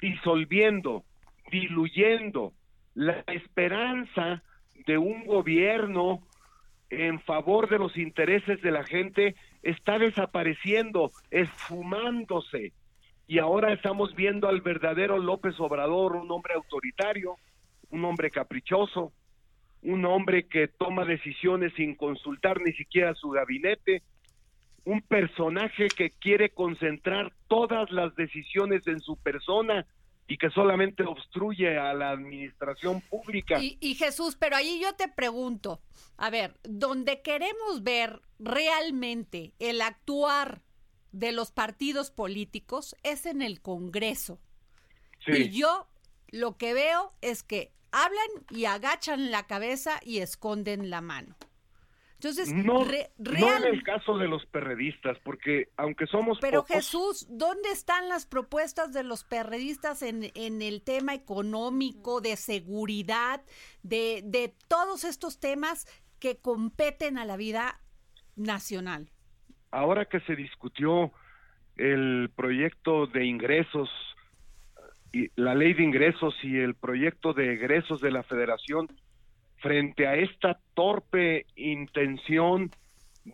Speaker 19: disolviendo, diluyendo. La esperanza de un gobierno en favor de los intereses de la gente está desapareciendo, esfumándose. Y ahora estamos viendo al verdadero López Obrador, un hombre autoritario, un hombre caprichoso, un hombre que toma decisiones sin consultar ni siquiera su gabinete, un personaje que quiere concentrar todas las decisiones en su persona y que solamente obstruye a la administración pública.
Speaker 3: Y, y, Jesús, pero ahí yo te pregunto, a ver, donde queremos ver realmente el actuar de los partidos políticos es en el Congreso. Y yo lo que veo es que hablan y agachan la cabeza y esconden la mano. Entonces,
Speaker 19: no, en el caso de los perredistas, porque aunque somos
Speaker 3: Pero Jesús, ¿dónde están las propuestas de los perredistas en, en el tema económico, de seguridad, de, de todos estos temas que competen a la vida nacional?
Speaker 19: Ahora que se discutió el proyecto de ingresos y la ley de ingresos y el proyecto de egresos de la federación frente a esta torpe intención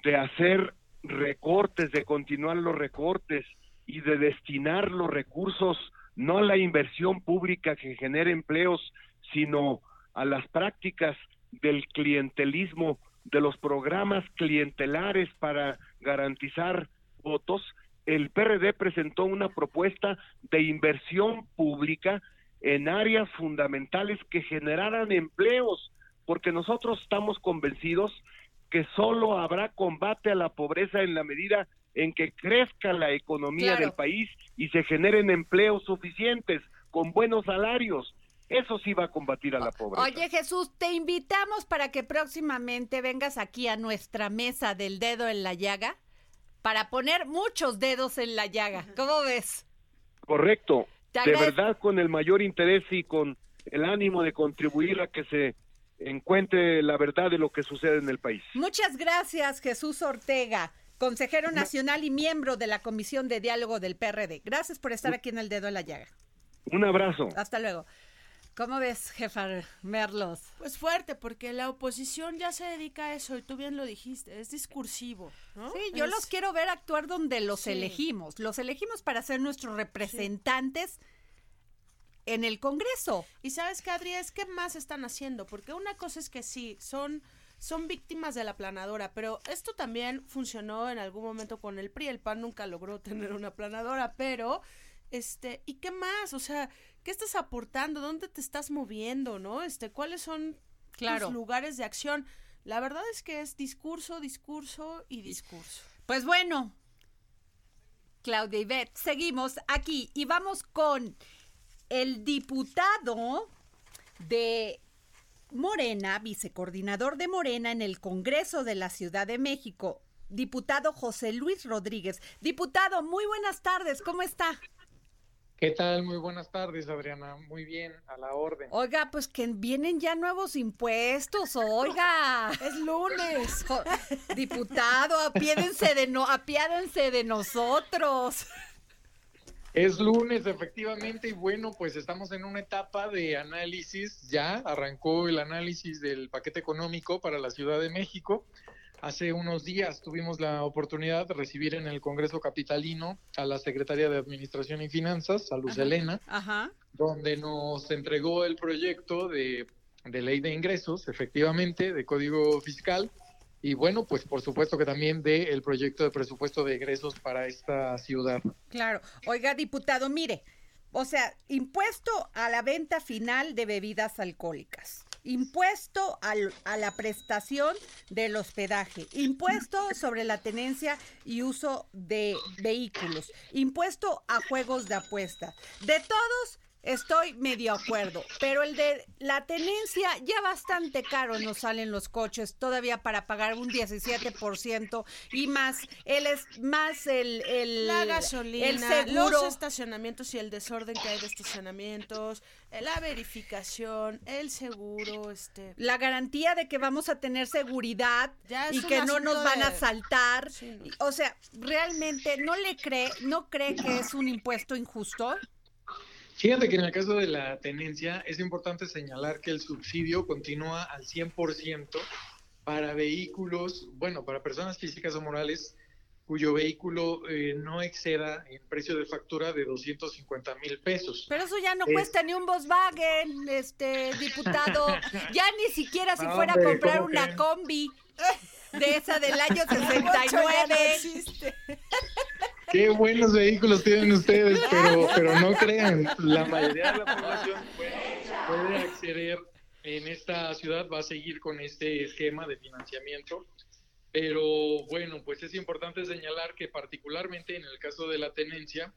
Speaker 19: de hacer recortes, de continuar los recortes y de destinar los recursos no a la inversión pública que genere empleos, sino a las prácticas del clientelismo, de los programas clientelares para garantizar votos, el PRD presentó una propuesta de inversión pública en áreas fundamentales que generaran empleos, porque nosotros estamos convencidos que solo habrá combate a la pobreza en la medida en que crezca la economía
Speaker 3: Claro.
Speaker 19: del país y se generen empleos suficientes con buenos salarios. Eso sí va a combatir a la pobreza.
Speaker 3: Oye Jesús, te invitamos para que próximamente vengas aquí a nuestra mesa del dedo en la llaga para poner muchos dedos en la llaga. ¿Cómo ves?
Speaker 19: Correcto. De verdad, con el mayor interés y con el ánimo de contribuir a que se encuentre la verdad de lo que sucede en el país.
Speaker 3: Muchas gracias Jesús Ortega, consejero nacional y miembro de la Comisión de Diálogo del PRD. Gracias por estar aquí en el dedo en la llaga.
Speaker 19: Un abrazo.
Speaker 3: Hasta luego. ¿Cómo ves, jefa Merlos?
Speaker 20: Pues fuerte, porque la oposición ya se dedica a eso, y tú bien lo dijiste, es discursivo, ¿no?
Speaker 3: Sí, yo
Speaker 20: Es-
Speaker 3: los quiero ver actuar donde los
Speaker 20: Sí.
Speaker 3: elegimos. Los elegimos para ser nuestros representantes en el Congreso.
Speaker 20: Y sabes qué, Adri, es que más están haciendo, porque una cosa es que sí, son, son víctimas de la planadora, pero esto también funcionó en algún momento con el PRI, el PAN nunca logró tener una planadora, pero, este, ¿y qué más? O sea, ¿qué estás aportando? ¿Dónde te estás moviendo, no? Este, ¿cuáles son
Speaker 3: Claro.
Speaker 20: tus lugares de acción? La verdad es que es discurso, discurso y discurso.
Speaker 3: Pues bueno, Claudia Ivette, seguimos aquí y vamos con el diputado de Morena, vicecoordinador de Morena en el Congreso de la Ciudad de México, diputado José Luis Rodríguez. Diputado, muy buenas tardes, ¿cómo está?
Speaker 21: ¿Qué tal? Muy buenas tardes, Adriana. Muy bien, a la orden.
Speaker 3: Oiga, pues que vienen ya nuevos impuestos, oiga.
Speaker 20: Es lunes.
Speaker 3: Diputado, apiádense de no, apiádense de nosotros.
Speaker 21: Es lunes, efectivamente, y bueno, pues estamos en una etapa de análisis. Ya arrancó el análisis del paquete económico para la Ciudad de México. Hace unos días tuvimos la oportunidad de recibir en el Congreso Capitalino a la Secretaria de Administración y Finanzas, a Luz Elena,
Speaker 3: Ajá.
Speaker 21: donde nos entregó el proyecto de, de ley de ingresos, efectivamente, de código fiscal, y bueno, pues por supuesto que también de el proyecto de presupuesto de egresos para esta ciudad.
Speaker 3: Claro. Oiga, diputado, mire, o sea, impuesto a la venta final de bebidas alcohólicas, impuesto al- a la prestación del hospedaje, impuesto sobre la tenencia y uso de vehículos, impuesto a juegos de apuesta. De todos estoy medio acuerdo, pero el de la tenencia ya bastante caro nos salen los coches todavía para pagar un 17% y más, él es más el, el
Speaker 20: La gasolina,
Speaker 3: el seguro.
Speaker 20: los estacionamientos y el desorden que hay de estacionamientos, la verificación, el seguro, este...
Speaker 3: la garantía de que vamos a tener seguridad y que no nos van a
Speaker 20: de-
Speaker 3: asaltar. O sea, realmente no le cree, no cree que es un impuesto injusto.
Speaker 21: Fíjate que en el caso de la tenencia es importante señalar que el subsidio continúa al 100% para vehículos, bueno, para personas físicas o morales cuyo vehículo eh, no exceda en precio de factura de 250 mil pesos.
Speaker 3: Pero eso ya no
Speaker 21: Es-
Speaker 3: cuesta ni un Volkswagen, este diputado. Ya ni siquiera si
Speaker 21: No,
Speaker 3: fuera a comprar
Speaker 21: ¿cómo
Speaker 3: una combi de esa del año
Speaker 20: Ocho ya no
Speaker 3: 69.
Speaker 21: Qué buenos vehículos tienen ustedes, pero, pero no crean, la mayoría de la población puede, puede acceder en esta ciudad, va a seguir con este esquema de financiamiento. Pero bueno, pues es importante señalar que particularmente en el caso de la tenencia,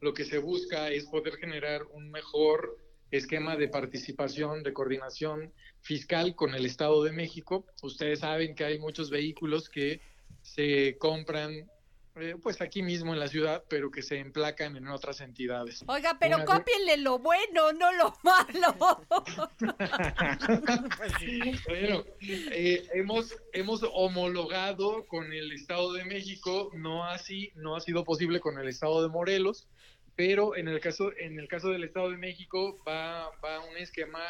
Speaker 21: lo que se busca es poder generar un mejor esquema de participación, de coordinación fiscal con el Estado de México. Ustedes saben que hay muchos vehículos que se compran eh, pues aquí mismo en la ciudad, pero que se emplacan en otras entidades.
Speaker 3: Oiga, pero
Speaker 21: Una-
Speaker 3: cópienle lo bueno, no lo malo.
Speaker 21: Bueno, eh, hemos, hemos homologado con el Estado de México, no así, no ha sido posible con el Estado de Morelos, pero en el caso, en el caso del Estado de México va, va un esquema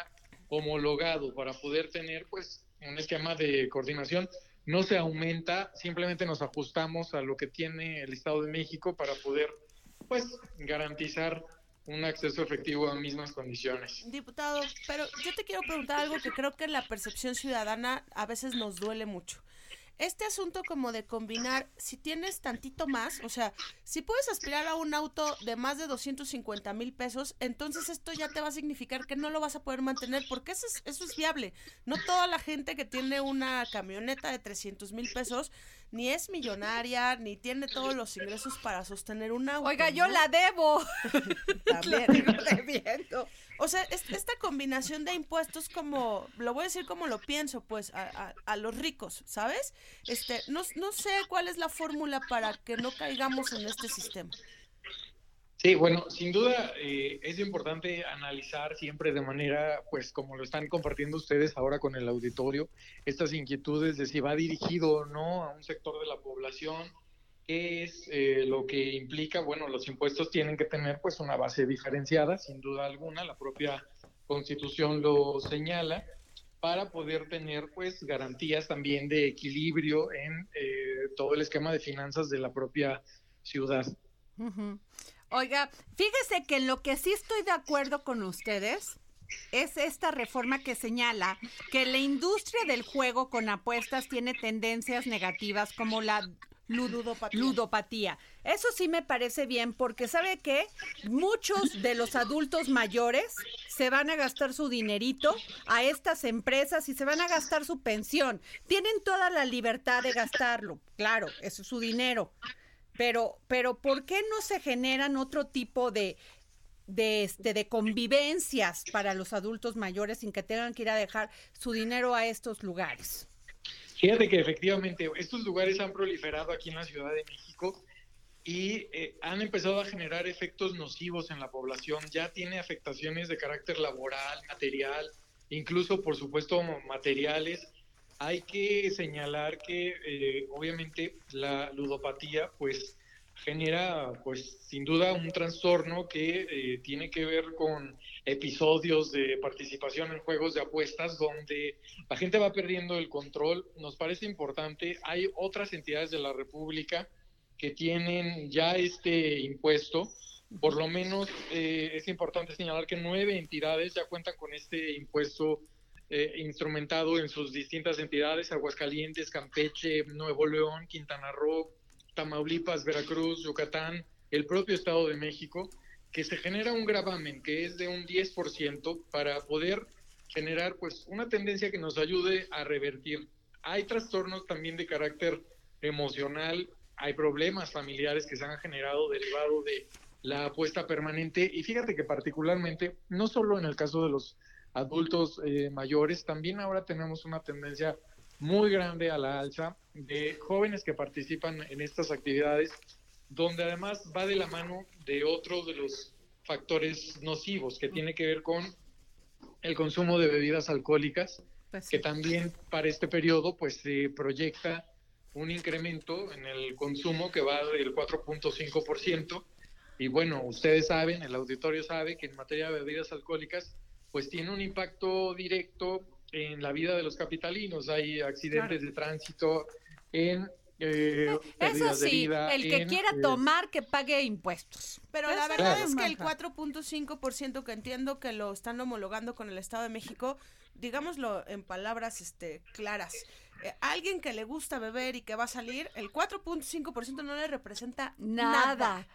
Speaker 21: homologado para poder tener pues un esquema de coordinación. No se aumenta, simplemente nos ajustamos a lo que tiene el Estado de México para poder pues garantizar un acceso efectivo a mismas condiciones.
Speaker 20: Diputado, pero yo te quiero preguntar algo que creo que la percepción ciudadana a veces nos duele mucho.
Speaker 4: Este asunto como de combinar, si tienes tantito más, o sea, si puedes aspirar a un auto de más de 250 mil pesos, entonces esto ya te va a significar que no lo vas a poder mantener, porque eso es, eso es viable. No toda la gente que tiene una camioneta de 300 mil pesos ni es millonaria, ni tiene todos los ingresos para sostener un auto.
Speaker 3: Oiga, yo la debo.
Speaker 4: También. O sea, esta combinación de impuestos como, lo voy a decir como lo pienso, pues, a, a, los ricos, ¿sabes? Este, no, no sé cuál es la fórmula para que no caigamos en este sistema.
Speaker 21: Sí, bueno, sin duda eh, es importante analizar siempre de manera, pues como lo están compartiendo ustedes ahora con el auditorio, estas inquietudes de si va dirigido o no a un sector de la población, qué es eh, lo que implica, bueno, los impuestos tienen que tener pues una base diferenciada, sin duda alguna, la propia constitución lo señala, para poder tener pues garantías también de equilibrio en eh, todo el esquema de finanzas de la propia ciudad.
Speaker 3: Oiga, fíjese que en lo que sí estoy de acuerdo con ustedes es esta reforma que señala que la industria del juego con apuestas tiene tendencias negativas como la ludopatía. ludopatía. Eso sí me parece bien porque sabe que muchos de los adultos mayores se van a gastar su dinerito a estas empresas y se van a gastar su pensión. Tienen toda la libertad de gastarlo, claro, eso es su dinero. Pero, pero ¿por qué no se generan otro tipo de, de, este, de convivencias para los adultos mayores sin que tengan que ir a dejar su dinero a estos lugares?
Speaker 21: Fíjate que efectivamente estos lugares han proliferado aquí en la Ciudad de México y eh, han empezado a generar efectos nocivos en la población. Ya tiene afectaciones de carácter laboral, material, incluso por supuesto materiales hay que señalar que eh, obviamente la ludopatía pues genera pues sin duda un trastorno que eh, tiene que ver con episodios de participación en juegos de apuestas donde la gente va perdiendo el control. Nos parece importante, hay otras entidades de la República que tienen ya este impuesto. Por lo menos eh, es importante señalar que nueve entidades ya cuentan con este impuesto eh, instrumentado en sus distintas entidades, Aguascalientes, Campeche, Nuevo León, Quintana Roo, Tamaulipas, Veracruz, Yucatán, el propio Estado de México, que se genera un gravamen que es de un 10% para poder generar pues una tendencia que nos ayude a revertir. Hay trastornos también de carácter emocional, hay problemas familiares que se han generado derivado de la apuesta permanente y fíjate que particularmente no solo en el caso de los adultos eh, mayores, también ahora tenemos una tendencia muy grande a la alza de jóvenes que participan en estas actividades, donde además va de la mano de otros de los factores nocivos que tiene que ver con el consumo de bebidas alcohólicas, pues que también para este periodo pues se proyecta un incremento en el consumo que va del 4.5%. Y bueno, ustedes saben, el auditorio sabe que en materia de bebidas alcohólicas pues tiene un impacto directo en la vida de los capitalinos. Hay accidentes de tránsito, en eh,
Speaker 3: Eso sí, el que quiera eh, tomar que pague impuestos.
Speaker 4: Pero la verdad es que el 4.5% que entiendo que lo están homologando con el Estado de México, digámoslo en palabras este claras, eh, alguien que le gusta beber y que va a salir, el 4.5% no le representa nada.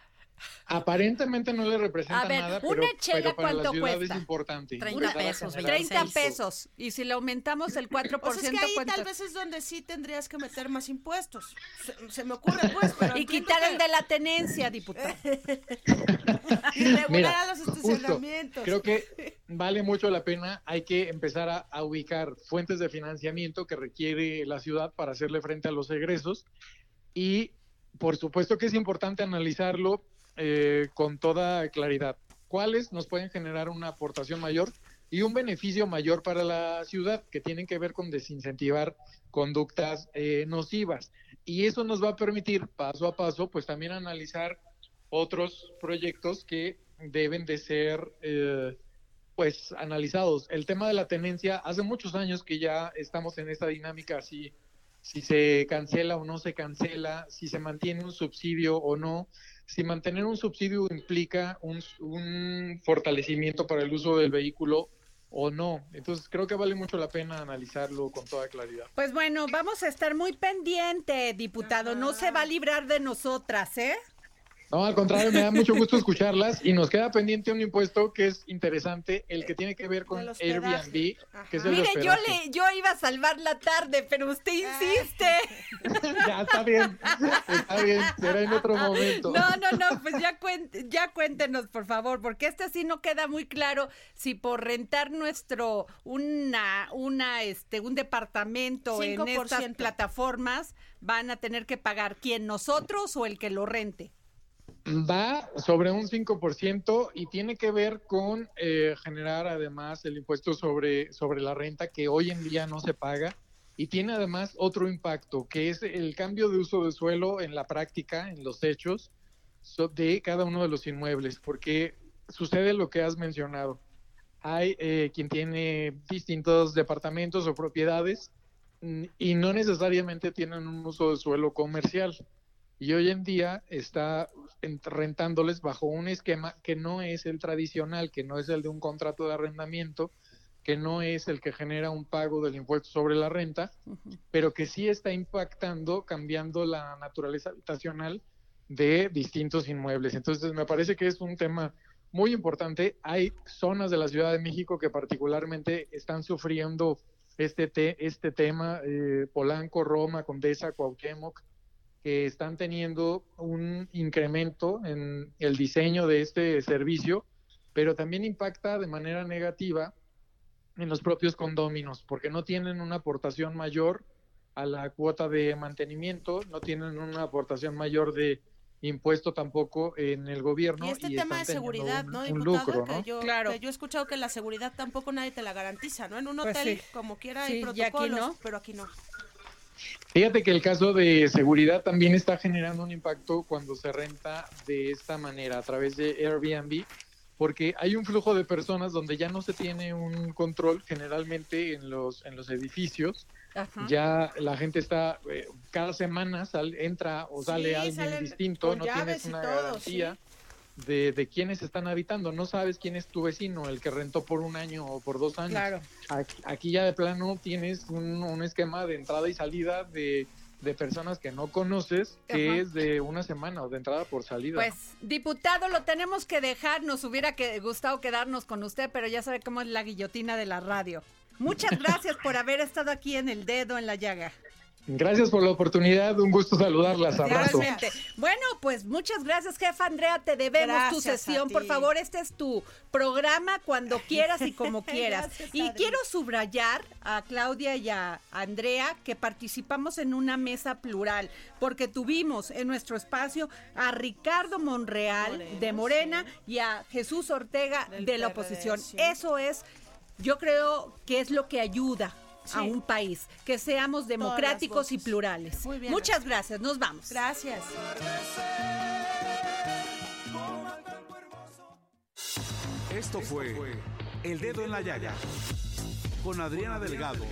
Speaker 21: Aparentemente no le representa a ver, nada, una pero, chela para ¿cuánto la cuesta? es importante.
Speaker 3: 30 pesos, 30 pesos. Y si le aumentamos el 4%,
Speaker 4: o sea, es que ahí tal vez es donde sí tendrías que meter más impuestos. Se, me ocurre, pues. Pero
Speaker 3: y quitar el de la tenencia, diputado.
Speaker 4: y regular a los estacionamientos.
Speaker 21: creo que vale mucho la pena. Hay que empezar a, a ubicar fuentes de financiamiento que requiere la ciudad para hacerle frente a los egresos. Y por supuesto que es importante analizarlo eh, con toda claridad. ¿Cuáles nos pueden generar una aportación mayor y un beneficio mayor para la ciudad que tienen que ver con desincentivar conductas eh, nocivas? Y eso nos va a permitir paso a paso, pues también analizar otros proyectos que deben de ser eh, pues analizados. El tema de la tenencia, hace muchos años que ya estamos en esta dinámica, si, si se cancela o no se cancela, si se mantiene un subsidio o no, si mantener un subsidio implica un, fortalecimiento para el uso del vehículo o no. Entonces creo que vale mucho la pena analizarlo con toda claridad.
Speaker 3: Pues bueno, vamos a estar muy pendiente, diputado. No se va a librar de nosotras, ¿eh?
Speaker 21: No, al contrario, me da mucho gusto escucharlas y nos queda pendiente un impuesto que es interesante, el que tiene que ver con Airbnb, que es el
Speaker 3: Mire, yo le, yo iba a salvar la tarde, pero usted insiste.
Speaker 21: ya está bien, está bien, será en otro momento.
Speaker 3: No, no, no, pues ya, ya cuéntenos, por favor, porque este sí no queda muy claro si por rentar nuestro, una, una, este, un departamento en estas plataformas van a tener que pagar quién, nosotros o el que lo rente
Speaker 21: va sobre un 5% y tiene que ver con eh, generar además el impuesto sobre, sobre la renta que hoy en día no se paga y tiene además otro impacto que es el cambio de uso de suelo en la práctica, en los hechos de cada uno de los inmuebles, porque sucede lo que has mencionado. Hay eh, quien tiene distintos departamentos o propiedades mm, y no necesariamente tienen un uso de suelo comercial y hoy en día está rentándoles bajo un esquema que no es el tradicional, que no es el de un contrato de arrendamiento, que no es el que genera un pago del impuesto sobre la renta, pero que sí está impactando, cambiando la naturaleza habitacional de distintos inmuebles. Entonces, me parece que es un tema muy importante. Hay zonas de la Ciudad de México que particularmente están sufriendo este, este tema, eh, Polanco, Roma, Condesa, Cuauhtémoc, que están teniendo un incremento en el diseño de este servicio, pero también impacta de manera negativa en los propios condóminos, porque no tienen una aportación mayor a la cuota de mantenimiento, no tienen una aportación mayor de impuesto tampoco en el gobierno.
Speaker 20: Y este tema de seguridad, ¿no, diputado? que, Yo, claro. yo he escuchado que la seguridad tampoco nadie te la garantiza, ¿no? En un pues hotel, como quiera, hay protocolos, pero aquí no.
Speaker 21: Fíjate que el caso de seguridad también está generando un impacto cuando se renta de esta manera, a través de Airbnb, porque hay un flujo de personas donde ya no se tiene un control generalmente en los, en los edificios. Ya la gente está, eh, cada semana entra o sale alguien distinto, no tienes una garantía de, de quiénes están habitando. No sabes quién es tu vecino, el que rentó por un año o por dos años.
Speaker 3: Claro.
Speaker 21: Aquí, ya de plano tienes un, esquema de entrada y salida de, personas que no conoces, que es de una semana o de entrada por salida.
Speaker 3: Pues, diputado, lo tenemos que dejar. Nos hubiera gustado quedarnos con usted, pero ya sabe cómo es la guillotina de la radio. Muchas gracias por haber estado aquí en el dedo en la llaga.
Speaker 21: Gracias por la oportunidad, un gusto saludarlas. Abrazo.
Speaker 3: Bueno, pues muchas gracias, jefa Andrea. Te debemos tu sesión. Por favor, este es tu programa cuando quieras y como quieras. y quiero subrayar a Claudia y a Andrea que participamos en una mesa plural, porque tuvimos en nuestro espacio a Ricardo Monreal de Morena y a Jesús Ortega de la oposición. Eso es, yo creo que es lo que ayuda a un país, que seamos democráticos y plurales. Muchas gracias, nos vamos.
Speaker 20: Gracias.
Speaker 8: Esto fue El Dedo en la Yaya con Adriana Delgado.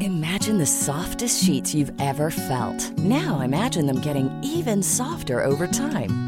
Speaker 22: Imagine the softest sheets you've ever felt. Now imagine them getting even softer over time.